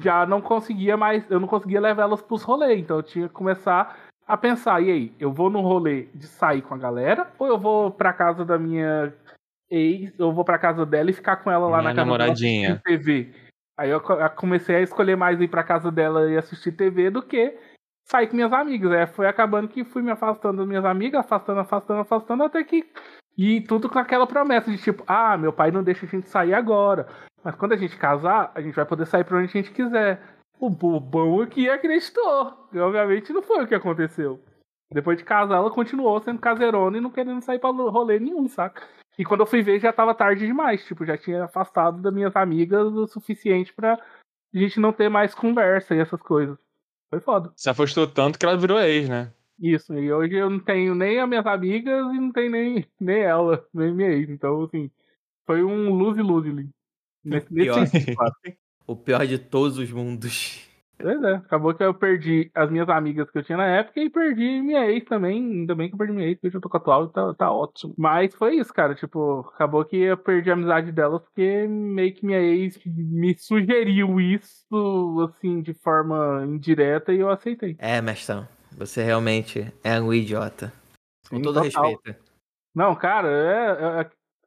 já não conseguia mais, eu não conseguia levar elas pros rolês. Então eu tinha que começar a pensar, e aí, eu vou num rolê de sair com a galera, ou eu vou pra casa da minha ex, eu vou pra casa dela e ficar com ela lá Minha na casa dela namoradinha. assistindo TV. Aí eu co- eu comecei a escolher mais ir pra casa dela e assistir TV do que sair com minhas amigas. Aí foi acabando que fui me afastando das minhas amigas, afastando, afastando, afastando, até que. E tudo com aquela promessa de tipo, ah, meu pai não deixa a gente sair agora. Mas quando a gente casar, a gente vai poder sair pra onde a gente quiser. O bobão aqui acreditou. E obviamente não foi o que aconteceu. Depois de casar, ela continuou sendo caseirona e não querendo sair pra rolê nenhum, saca? E quando eu fui ver, já tava tarde demais. Tipo, já tinha afastado das minhas amigas o suficiente pra a gente não ter mais conversa e essas coisas. Foi foda. Se afastou tanto que ela virou ex, né? Isso, e hoje eu não tenho nem as minhas amigas e não tenho nem, nem ela, nem minha ex. Então, assim, foi um lose-lose Nesse, nesse Pior. O pior de todos os mundos. Pois é, acabou que eu perdi as minhas amigas que eu tinha na época e perdi minha ex também. Ainda bem que eu perdi minha ex, porque eu tô com a atual e tá, tá ótimo. Mas foi isso, cara. Tipo, acabou que eu perdi a amizade delas porque meio que minha ex me sugeriu isso, assim, de forma indireta e eu aceitei. É, mestrão. Você realmente é um idiota. Com Sim, todo total. respeito. Não, cara, é,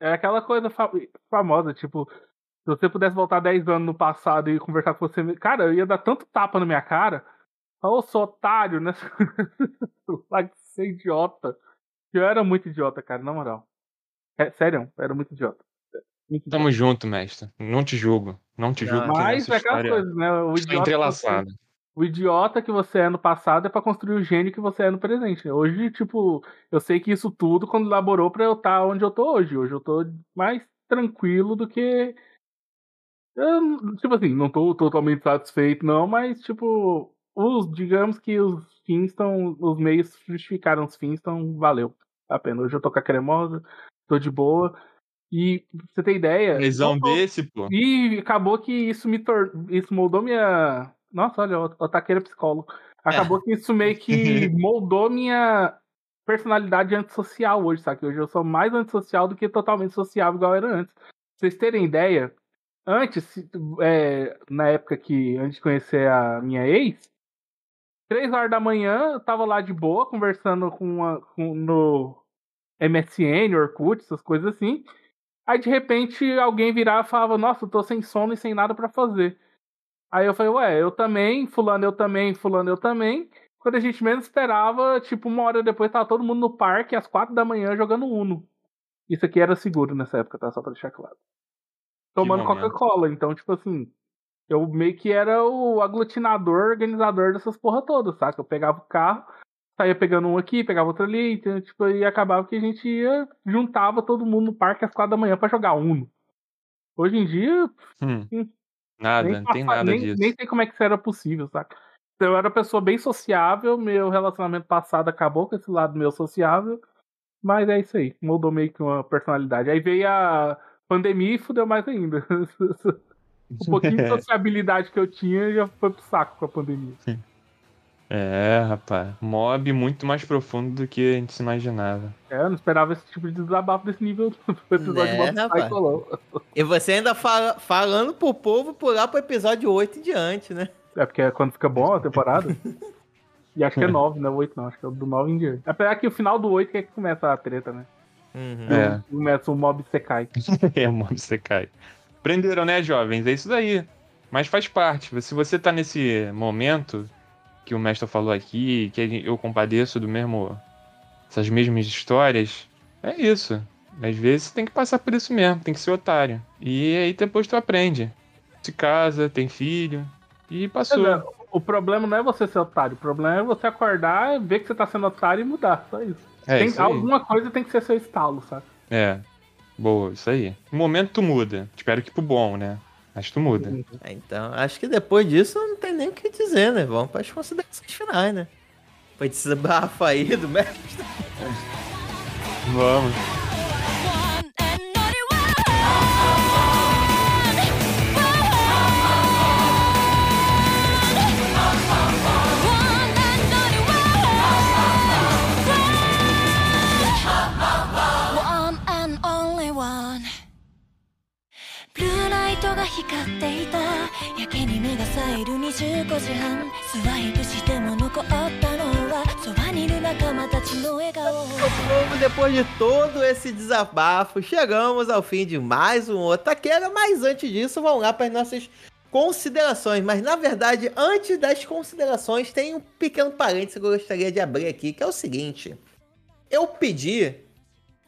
é, é aquela coisa fa- famosa, tipo, se você pudesse voltar 10 anos no passado e conversar com você, cara, eu ia dar tanto tapa na minha cara. Ô, sou otário, né? De ser idiota. Eu era muito idiota, cara, na moral. É, sério, eu era muito idiota. Muito idiota. Tamo junto, mestre. Não te julgo. Não te julgo. Mas nessa é aquela coisa, né? O idiota, que você, entrelaçado. o idiota que você é no passado é pra construir o gênio que você é no presente. Hoje, tipo, eu sei que isso tudo quando elaborou pra eu estar onde eu tô hoje. Hoje eu tô mais tranquilo do que. Eu, tipo assim, não tô totalmente satisfeito, não, mas, tipo, os, digamos que os fins estão. Os meios justificaram os fins, então valeu a pena. Hoje eu tô com a cremosa, tô de boa. E pra você ter ideia. Lesão não tô- desse, pô. e acabou que isso me tor... isso moldou minha. Nossa, olha, o Taqueira é psicólogo. Acabou que isso meio que moldou minha personalidade antissocial hoje, sabe? Hoje eu sou mais antissocial do que totalmente sociável igual era antes. Pra vocês terem ideia, antes, é, na época que, antes de conhecer a minha ex, três horas da manhã, eu tava lá de boa, conversando com, uma, com no MSN, Orkut, essas coisas assim. Aí de repente alguém virava e falava, nossa, eu tô sem sono e sem nada pra fazer. Aí eu falei, ué, eu também, fulano eu também, fulano eu também. Quando a gente menos esperava, tipo, uma hora depois tava todo mundo no parque às quatro da manhã jogando Uno. Isso aqui era seguro nessa época, tá? Só pra deixar claro. Tomando. Coca-Cola. Então, tipo assim, eu meio que era o aglutinador, organizador dessas porra todas, saca? Eu pegava o carro, saía pegando um aqui, pegava outro ali, então, tipo, e acabava que a gente ia, juntava todo mundo no parque às quatro da manhã pra jogar Uno. Hoje em dia, Hum. Hum. Nada, não tem nada nem, disso. nem sei como é que isso era possível, saca? Eu era uma pessoa bem sociável, meu relacionamento passado acabou com esse lado meu sociável, mas é isso aí, mudou meio que uma personalidade. Aí veio a pandemia e fudeu mais ainda. o pouquinho de sociabilidade que eu tinha já foi pro saco com a pandemia. É, rapaz. Mob muito mais profundo do que a gente se imaginava. É, eu não esperava esse tipo de desabafo desse nível do episódio Né, de rapaz? E você ainda fala, falando pro povo pular pro episódio 8 em diante, né? É porque é quando fica bom a temporada. E acho que é 9, não é 8 não, acho que é do 9 em diante. Apesar que o final do 8 que é que começa a treta, né? Uhum. É. Começa o mob Sekai. é, Mob você cai. Prenderam, né, jovens? É isso daí. Mas faz parte. Se você tá nesse momento que o mestre falou aqui, que eu compadeço do mesmo. essas mesmas histórias, é isso. Às vezes você tem que passar por isso mesmo, tem que ser otário. E aí depois tu aprende. Se casa, tem filho. E passou. O problema não é você ser otário, o problema é você acordar, ver que você tá sendo otário e mudar, só isso. É, Tem- alguma coisa tem que ser seu estalo, sabe? É. Boa, isso aí. No momento tu muda. Espero que pro bom, né? Mas tu muda. É, Então, acho que depois disso não tem nem o que dizer, né? Vamos para as considerações finais, né? Foi desabafo aí do mestre. Vamos. Depois de todo esse desabafo, chegamos ao fim de mais um Otaqueira, mas antes disso, vamos lá para as nossas considerações. Mas, na verdade, antes das considerações, tem um pequeno parênteses que eu gostaria de abrir aqui, que é o seguinte. Eu pedi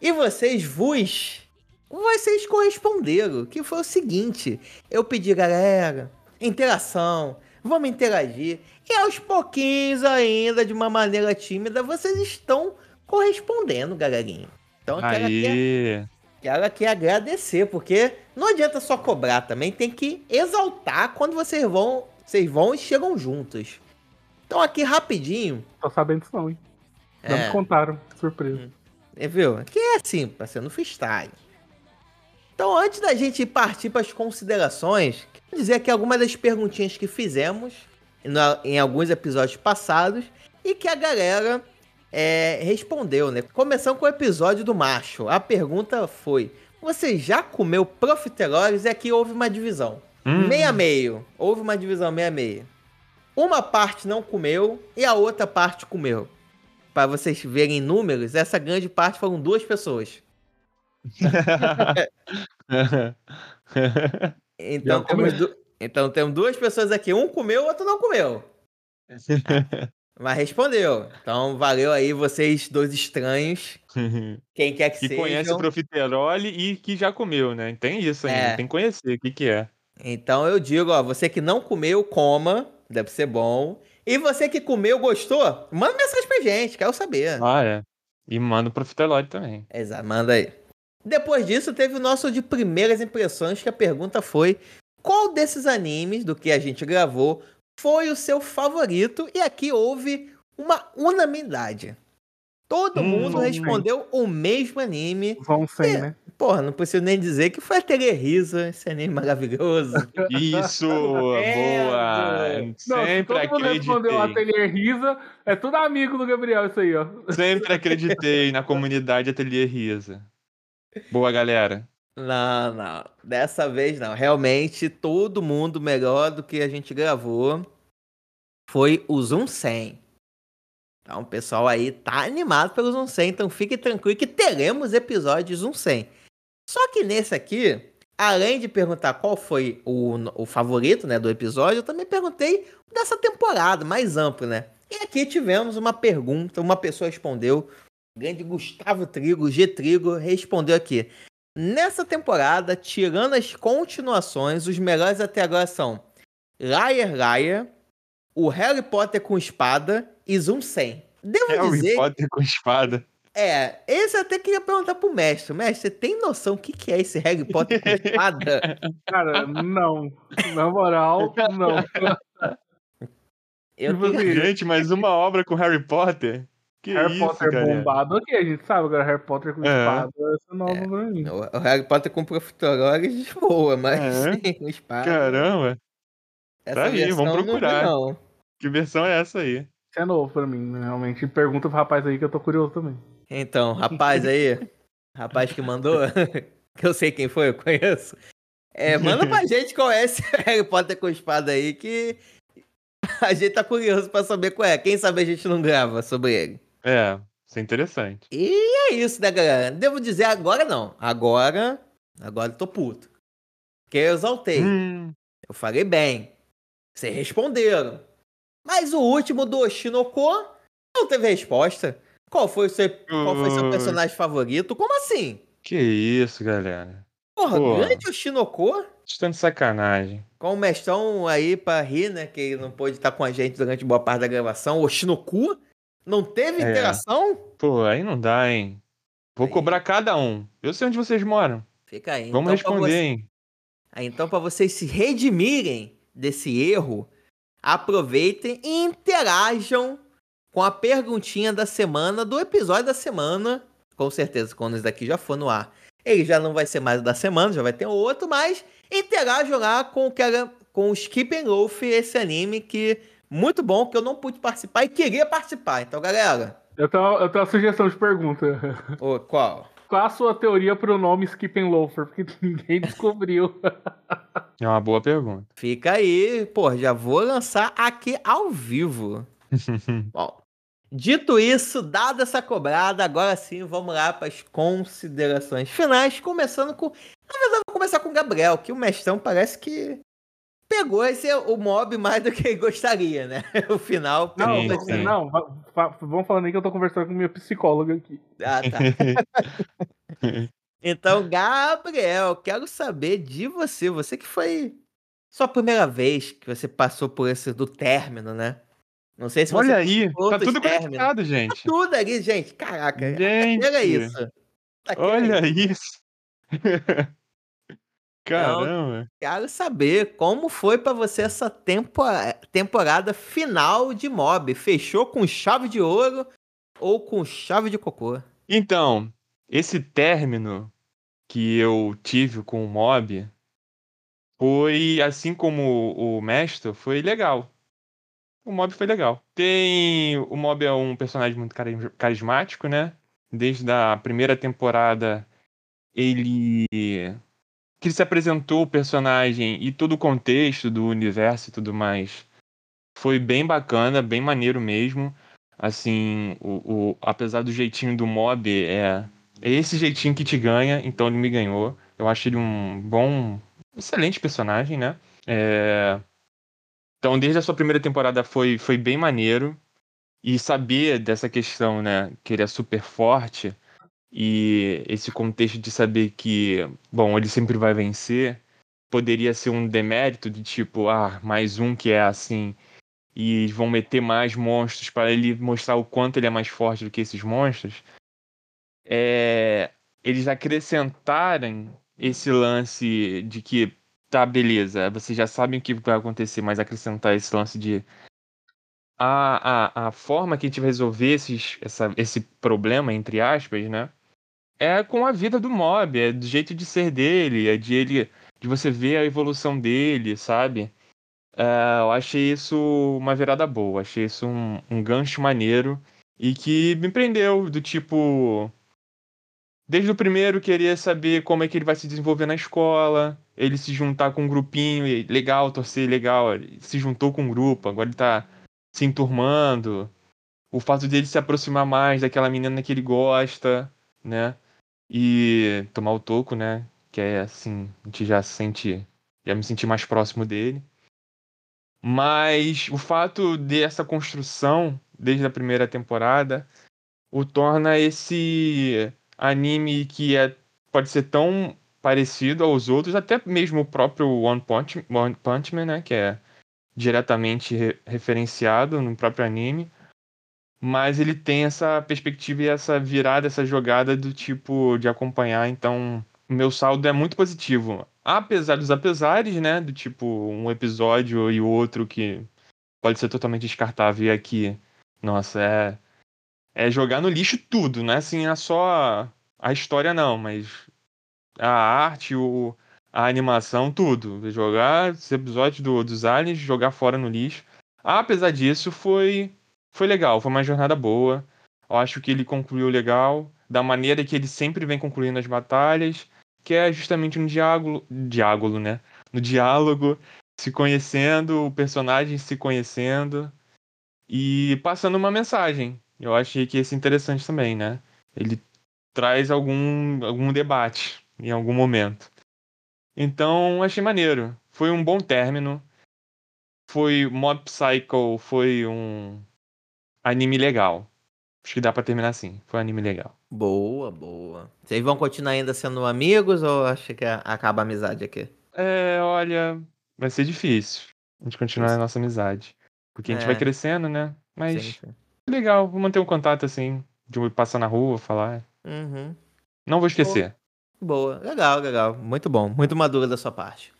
e vocês vos... Vocês corresponderam, que foi o seguinte. Eu pedi, galera, interação, vamos interagir. E aos pouquinhos ainda, de uma maneira tímida, vocês estão correspondendo, galerinha. Então eu quero aqui, quero aqui agradecer, porque não adianta só cobrar também, tem que exaltar quando vocês vão, vocês vão e chegam juntos. Então aqui rapidinho, Tô sabendo disso não, hein? Não É. me contaram, que surpresa. é, viu? Aqui é assim, parceiro, no freestyle. Então antes da gente partir para as considerações, quero dizer aqui algumas das perguntinhas que fizemos em alguns episódios passados e que a galera é, respondeu, né? Começando com o episódio do macho. A pergunta foi: Você já comeu profiteroles? E aqui houve uma divisão. Hum. Meia a meio. Houve uma divisão meia a meio. Uma parte não comeu e a outra parte comeu. pra vocês verem números, essa grande parte foram duas pessoas. Então temos, du- então temos duas pessoas aqui. Um comeu, o outro não comeu. Mas respondeu. Então valeu aí vocês dois estranhos. Quem quer que, que sejam. conhece o profiterole e que já comeu, né? Tem isso ainda, É. tem que conhecer o que, que é. Então eu digo, ó, você que não comeu, coma. Deve ser bom. E você que comeu, gostou? Manda mensagem pra gente, quero saber. Ah, é. E manda o profiterole também. Exato, manda aí. Depois disso, teve o nosso de primeiras impressões, que a pergunta foi: qual desses animes do que a gente gravou foi o seu favorito? E aqui houve uma unanimidade. Todo Hum, mundo respondeu o mesmo anime. Vão sem, né? Porra, não preciso nem dizer que foi a Telerisa, esse anime maravilhoso. Isso, boa! Não, se Sempre todo mundo respondeu acreditei. Ateliê Risa, é tudo amigo do Gabriel isso aí, ó. Sempre acreditei na comunidade Ateliê Risa. Boa, galera. Não, não. Dessa vez não. Realmente, todo mundo melhor do que a gente gravou foi o Zoom 100. Então, o pessoal aí tá animado pelo Zoom 100. Então, fique tranquilo que teremos episódios Zoom 100. Só que nesse aqui, além de perguntar qual foi o, o favorito né, do episódio, eu também perguntei dessa temporada, mais amplo, né? E aqui tivemos uma pergunta, uma pessoa respondeu. O grande Gustavo Trigo, G Trigo, respondeu aqui. Nessa temporada, tirando as continuações, os melhores até agora são Liar Liar, o Harry Potter com espada e Zoom 100. Devo Harry dizer, Potter com espada. é, esse eu até queria perguntar pro mestre. Mestre, você tem noção o que, que é esse Harry Potter com espada? Cara, não. Na moral, não. Eu Tipo assim, Gente, mas uma obra com Harry Potter? Que Harry isso, Potter galera? bombado, ok, a gente sabe, agora Harry Potter com É. espada, essa é nova pra mim. O Harry Potter com profiterole de boa, mas É. com espada. Caramba, essa tá aí, versão vamos eu não vi, procurar. não. que versão é essa aí? Isso é novo pra mim, né, realmente. Pergunta pro rapaz aí que eu tô curioso também. Então, rapaz aí, rapaz que mandou, que eu sei quem foi, eu conheço. É, manda pra gente qual é esse Harry Potter com espada aí, que a gente tá curioso pra saber qual é. Quem sabe a gente não grava sobre ele. É, isso é interessante. E é isso, né, galera? Devo dizer agora não. Agora, agora eu tô puto. Porque eu exaltei. Hum, Eu falei bem. Vocês responderam. Mas o último do Oshinoko não teve resposta. Qual foi o seu, qual foi o seu personagem favorito? Como assim? que isso, galera. Porra, grande Oshinoko? Estão de sacanagem. Com o mestrão aí pra rir, né? Que ele não pôde estar com a gente durante boa parte da gravação. Oshinoku? Não teve É. interação? Pô, aí não dá, hein? Vou Aí. cobrar cada um. Eu sei onde vocês moram. Fica aí. Vamos Então, responder, você- hein? Ah, Então, para vocês se redimirem desse erro, aproveitem e interajam com a perguntinha da semana, do episódio da semana. Com certeza, quando esse daqui já for no ar, ele já não vai ser mais o da semana, já vai ter outro, mas interajam lá com o que era, com o Skip and Loaf, esse anime que muito bom, que eu não pude participar e queria participar. Então, galera, Eu tenho, eu tenho uma sugestão de pergunta. ô, qual? Qual a sua teoria pro nome Skip and Loafer? Porque ninguém descobriu. É uma boa pergunta. Fica aí, pô, já vou lançar aqui ao vivo. Bom, dito isso, dada essa cobrada, agora sim vamos lá para as considerações finais, começando com. Na verdade, eu vou começar com o Gabriel, que o mestrão parece que pegou esse o mob mais do que gostaria, né? O final. Não, Sim, sim. não, vamos falando aí que eu tô conversando com minha psicóloga aqui. Ah, tá. Então, Gabriel, quero saber de você. Você que foi sua primeira vez que você passou por esse do término, né? Não sei se você Olha aí, tá tudo términos. conectado, gente. tudo ali, gente. Caraca, Gente, era isso. Aquela olha isso. Caramba. Quero saber como foi pra você essa tempo- temporada final de Mob. Fechou com chave de ouro ou com chave de cocô? Então, esse término que eu tive com o Mob foi, assim como o Mestre, foi legal. O Mob foi legal. Tem. O Mob é um personagem muito cari- carismático, né? Desde a primeira temporada, ele. Que se apresentou o personagem e todo o contexto do universo e tudo mais. Foi bem bacana, bem maneiro mesmo. Assim, o, o, apesar do jeitinho do mob, é, é esse jeitinho que te ganha, então ele me ganhou. Eu acho ele um bom, excelente personagem, né? É... Então, desde a sua primeira temporada foi, foi bem maneiro. E saber dessa questão, né, que ele é super forte, e esse contexto de saber que, bom, ele sempre vai vencer, poderia ser um demérito de tipo, ah, mais um que é assim, e vão meter mais monstros para ele mostrar o quanto ele é mais forte do que esses monstros. É, eles acrescentarem esse lance de que tá, beleza, vocês já sabem o que vai acontecer, mas acrescentar esse lance de a, a, a forma que a gente vai resolver esses, essa, esse problema, entre aspas, né? É com a vida do mob, é do jeito de ser dele, é de ele. de você ver a evolução dele, sabe? É, eu achei isso uma virada boa, achei isso um, um gancho maneiro e que me prendeu, do tipo. Desde o primeiro, queria saber como é que ele vai se desenvolver na escola, ele se juntar com um grupinho, legal, torcer, legal. Ele se juntou com um grupo, agora ele tá se enturmando. O fato dele se aproximar mais daquela menina que ele gosta, né? E tomar o toco, né? Que é assim, a gente já sente. Já me senti mais próximo dele. Mas o fato dessa construção, desde a primeira temporada, o torna esse anime que é, pode ser tão parecido aos outros, até mesmo o próprio One Punch, One Punch Man, né, que é diretamente re referenciado no próprio anime, mas ele tem essa perspectiva e essa virada, essa jogada do tipo de acompanhar, então meu saldo é muito positivo. Apesar dos apesares, né, do tipo um episódio e outro que pode ser totalmente descartável e aqui, nossa, é é jogar no lixo tudo, não é assim, é só a história não, mas a arte, o, a animação, tudo. Jogar esse episódio do, dos aliens, jogar fora no lixo. Apesar disso, foi, foi legal, foi uma jornada boa. Eu acho que ele concluiu legal, da maneira que ele sempre vem concluindo as batalhas, que é justamente no diálogo, diálogo né? No diálogo, se conhecendo, o personagem se conhecendo e passando uma mensagem. Eu achei que esse é interessante também, né? Ele traz algum, algum debate em algum momento. Então, achei maneiro. Foi um bom término. Foi Mob Psycho, foi um anime legal. Acho que dá pra terminar assim. Foi um anime legal. Boa, boa. Vocês vão continuar ainda sendo amigos ou acha que acaba a amizade aqui? É, olha, vai ser difícil a gente continuar a nossa amizade. Porque a gente é. vai crescendo, né? Mas sim, sim. legal, vou manter um contato assim, de passar na rua, falar. Uhum. Não vou esquecer. Boa, legal, legal. Muito bom, muito maduro da sua parte.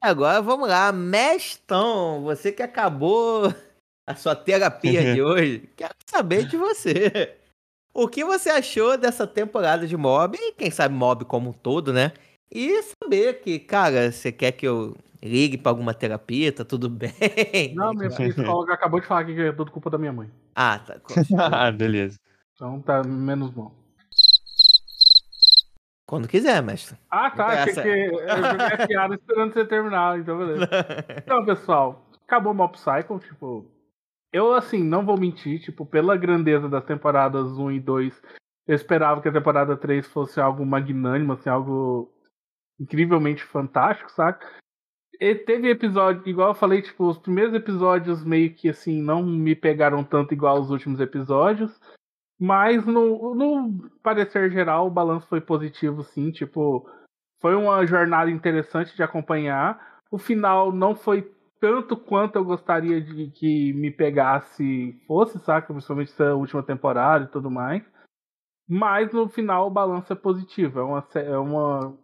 Agora vamos lá, Mestão, você que acabou a sua terapia de hoje, quero saber de você. O que você achou dessa temporada de Mob, e quem sabe Mob como um todo, né? E saber que, cara, você quer que eu ligue pra alguma terapia, tá tudo bem? Não, minha psicóloga acabou de falar que é tudo culpa da minha mãe. Ah, tá. ah, beleza. Então tá menos bom. Quando quiser, mestre. Ah, tá. Achei que eu joguei a piada esperando você terminar, então beleza. Então, pessoal, acabou o Mob Cycle, tipo. Eu, assim, não vou mentir, tipo, pela grandeza das temporadas 1 e 2, eu esperava que a temporada 3 fosse algo magnânimo, assim, algo incrivelmente fantástico, saca? E teve episódio, igual eu falei, tipo, os primeiros episódios meio que, assim, não me pegaram tanto igual os últimos episódios. Mas no, no parecer geral, o balanço foi positivo, sim. Tipo, foi uma jornada interessante de acompanhar. O final não foi tanto quanto eu gostaria de que me pegasse fosse, saca? Principalmente essa última temporada e tudo mais. Mas no final o balanço é positivo. É, uma, é uma,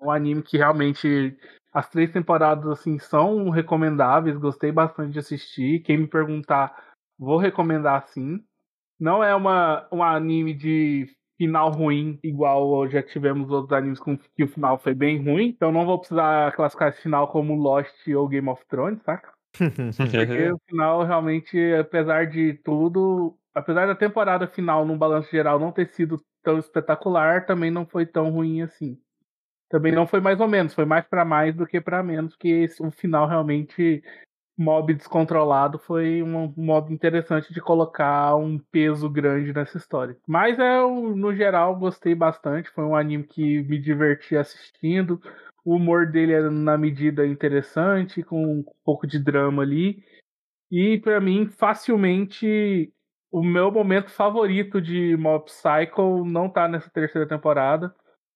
um anime que realmente as três temporadas assim são recomendáveis. Gostei bastante de assistir. Quem me perguntar, vou recomendar sim. Não é uma, um anime de final ruim, igual já tivemos outros animes com que o final foi bem ruim. Então não vou precisar classificar esse final como Lost ou Game of Thrones, saca? Porque o final realmente, apesar de tudo, apesar da temporada final no balanço geral não ter sido tão espetacular, também não foi tão ruim assim. Também não foi mais ou menos, foi mais para mais do que para menos, que o final realmente mob descontrolado foi um modo interessante de colocar um peso grande nessa história. Mas eu, no geral, gostei bastante. Foi um anime que me diverti assistindo. O humor dele é na medida interessante, com um pouco de drama ali. E para mim, facilmente, o meu momento favorito de Mob Psycho não tá nessa terceira temporada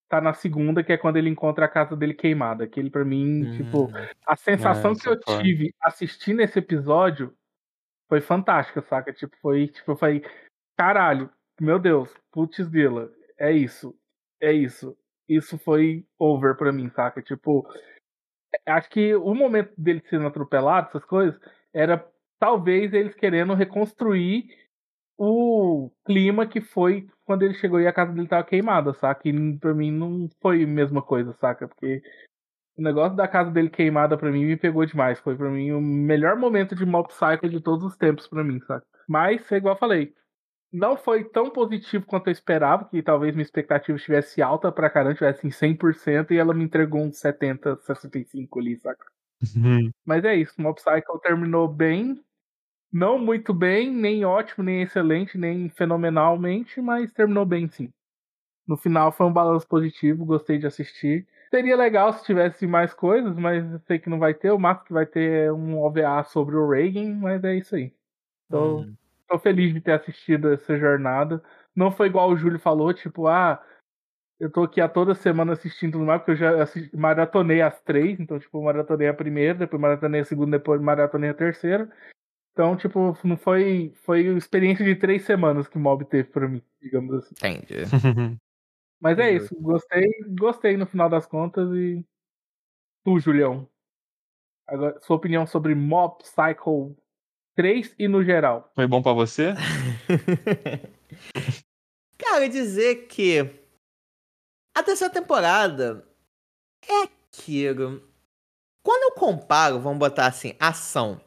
tá na segunda, que é quando ele encontra a casa dele queimada. Aquele para mim, hum, tipo, a sensação que eu foi. tive assistindo esse episódio foi fantástica, saca? Tipo, foi, tipo, eu falei, caralho, meu Deus, putz dela, é isso, é isso. Isso foi over pra mim, saca? Tipo, acho que o momento dele sendo atropelado, essas coisas, era talvez eles querendo reconstruir o clima que foi quando ele chegou e a casa dele tava queimada, saca? E pra mim não foi a mesma coisa, saca? Porque o negócio da casa dele queimada pra mim me pegou demais. Foi pra mim o melhor momento de Mob Psycho de todos os tempos pra mim, saca? Mas, igual eu falei, não foi tão positivo quanto eu esperava, que talvez minha expectativa estivesse alta pra caramba, tivesse em 100%, e ela me entregou uns 70, 65 ali, saca? Uhum. Mas é isso, Mob Psycho terminou bem, não muito bem, nem ótimo, nem excelente, nem fenomenalmente, mas terminou bem sim. No final foi um balanço positivo, gostei de assistir. Seria legal se tivesse mais coisas, mas eu sei que não vai ter. O máximo que vai ter é um OVA sobre o Reagan, mas é isso aí. Tô, hum. tô feliz de ter assistido essa jornada. Não foi igual o Júlio falou, tipo, ah, eu tô aqui a toda semana assistindo tudo mais, porque eu já assisti, maratonei as três, então, tipo, maratonei a primeira, depois maratonei a segunda, depois maratonei a terceira. Então, tipo, não foi. Foi experiência de três semanas que o Mob teve pra mim, digamos assim. Entendi. Mas é isso, gostei, gostei no final das contas e. Tu, Julião. Agora, sua opinião sobre Mob Psycho 3 e no geral. Foi bom para você? Cara, dizer que a terceira temporada é aquilo. Quando eu comparo, vamos botar assim, ação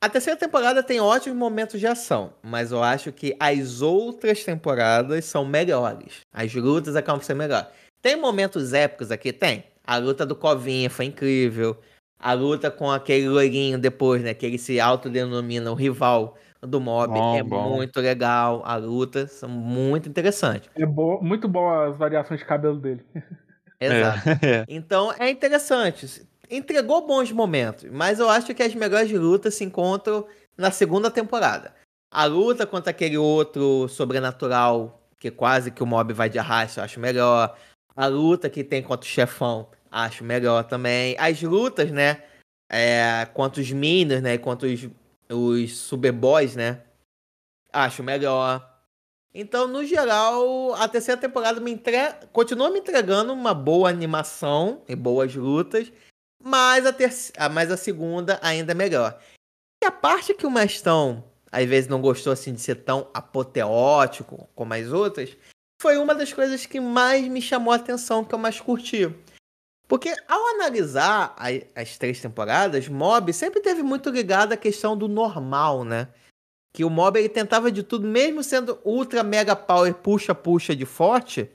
a terceira temporada tem ótimos momentos de ação, mas eu acho que as outras temporadas são melhores. As lutas acabam sendo melhores. Tem momentos épicos aqui? Tem. A luta do Covinha foi incrível. A luta com aquele loirinho depois, né? Que ele se autodenomina o rival do mob. Bom, é bom. muito legal. A luta são muito interessantes. É bo muito bom as variações de cabelo dele. Exato. É. Então é interessante entregou bons momentos, mas eu acho que as melhores lutas se encontram na segunda temporada. A luta contra aquele outro sobrenatural, que quase que o mob vai de arrasto, eu acho melhor. A luta que tem contra o chefão, acho melhor também. As lutas, né? É, contra os Minions, né? Contra os, os Superboys, né? Acho melhor. Então, no geral, a terceira temporada me entre... continua me entregando uma boa animação e boas lutas. Mas a, terceira, mas a segunda ainda é melhor. E a parte que o Mestão, às vezes, não gostou assim de ser tão apoteótico como as outras, foi uma das coisas que mais me chamou a atenção, que eu mais curti. Porque ao analisar as três temporadas, Mob sempre teve muito ligado à questão do normal, né? Que o Mob ele tentava de tudo, mesmo sendo ultra mega power puxa-puxa de forte,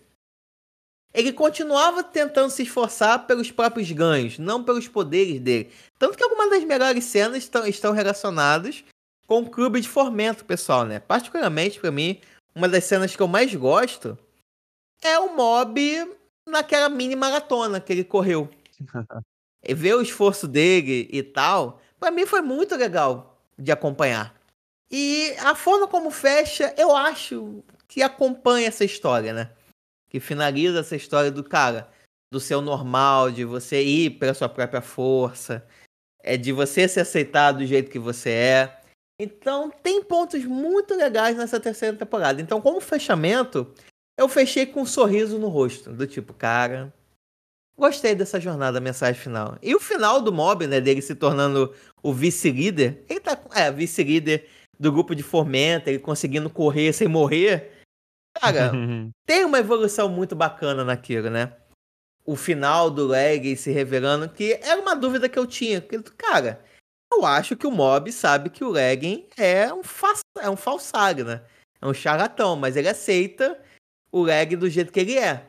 ele continuava tentando se esforçar pelos próprios ganhos, não pelos poderes dele. Tanto que algumas das melhores cenas estão, estão relacionadas com o clube de fomento, pessoal, né? Particularmente para mim, uma das cenas que eu mais gosto é o Mob naquela mini maratona que ele correu. e ver o esforço dele e tal, para mim foi muito legal de acompanhar. E a forma como fecha, eu acho que acompanha essa história, né? Que finaliza essa história do cara, do seu normal, de você ir pela sua própria força, é de você se aceitar do jeito que você é. Então tem pontos muito legais nessa terceira temporada. Então, como fechamento, eu fechei com um sorriso no rosto, do tipo, cara, gostei dessa jornada, mensagem final. E o final do mob, né, dele se tornando o vice-líder, ele tá, é, vice-líder do grupo de Fomenta, ele conseguindo correr sem morrer, Cara, tem uma evolução muito bacana naquilo, né? O final do leg se revelando, que era uma dúvida que eu tinha. Que, cara, eu acho que o Mob sabe que o Legging é um, fa é um falsário, né? É um charlatão, mas ele aceita o Leg do jeito que ele é.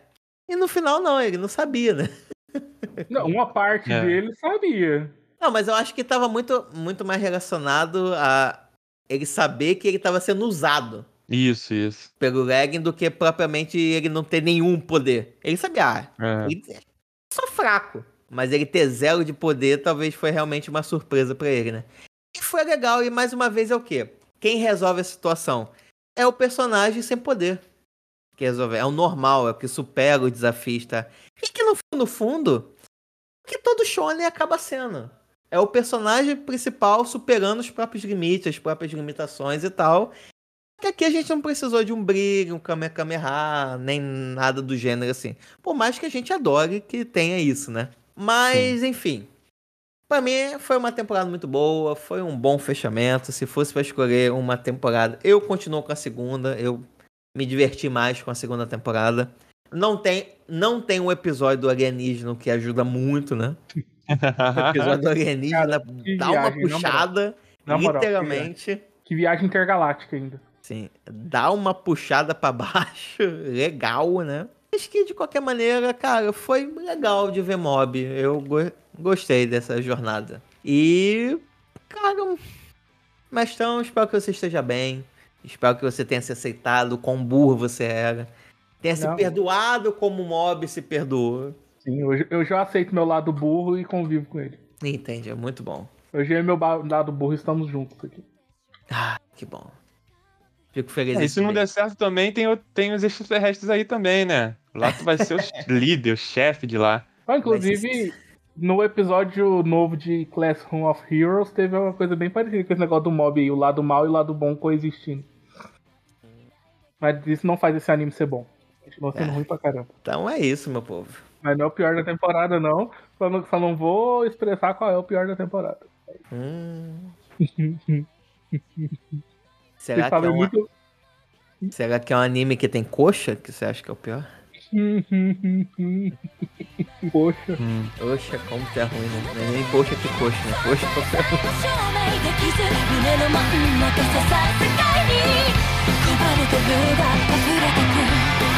E no final, não, ele não sabia, né? Não, uma parte é. dele sabia. Não, mas eu acho que tava muito, muito mais relacionado a ele saber que ele tava sendo usado Isso, isso. pelo Legging do que propriamente ele não ter nenhum poder. Ele sabia, ah, É. ele é só fraco. Mas ele ter zero de poder talvez foi realmente uma surpresa pra ele, né? E foi legal, e mais uma vez é o quê? Quem resolve a situação? É o personagem sem poder. Que resolve. É o normal, é o que supera o desafio, tá? E que no fundo, no fundo, que todo shonen acaba sendo. É o personagem principal superando os próprios limites, as próprias limitações e tal. Que aqui a gente não precisou de um brilho, um Kamehameha, nem nada do gênero assim. Por mais que a gente adore que tenha isso, né? Mas, enfim. Pra mim, foi uma temporada muito boa, foi um bom fechamento. Se fosse pra escolher uma temporada, eu continuo com a segunda. Eu me diverti mais com a segunda temporada. Não tem, não tem um episódio do alienígena que ajuda muito, né? O episódio do alienígena que dá uma viagem, moral. puxada, que literalmente. Que viagem intergaláctica ainda. Sim, dá uma puxada pra baixo, legal, né? Acho que de qualquer maneira, cara, foi legal de ver mob. Eu go- gostei dessa jornada. E, cara, mestrão, espero que você esteja bem. Espero que você tenha se aceitado, quão burro você era. Tenha se Não. perdoado como o mob se perdoou. Sim, hoje eu já aceito meu lado burro e convivo com ele. Entende, é muito bom. Hoje eu e meu lado burro estamos juntos aqui. Ah, que bom. Fico feliz. É, e se não der certo também, tem, tem os extraterrestres aí também, né? Lá tu vai ser o líder, o chefe de lá. Ah, inclusive, no episódio novo de Classroom of Heroes, teve uma coisa bem parecida com esse negócio do mob aí, o lado mal e o lado bom coexistindo. Mas isso não faz esse anime ser bom. Continua sendo É. ruim pra caramba. Então é isso, meu povo. Mas não é o pior da temporada, não. Só não, só não vou expressar qual é o pior da temporada. Hum. Será que, é falam um, muito. será que é um anime que tem coxa? Que você acha que é o pior? Poxa. Coxa, como que é ruim, né? Não é nem coxa que coxa, né? Coxa que é ruim.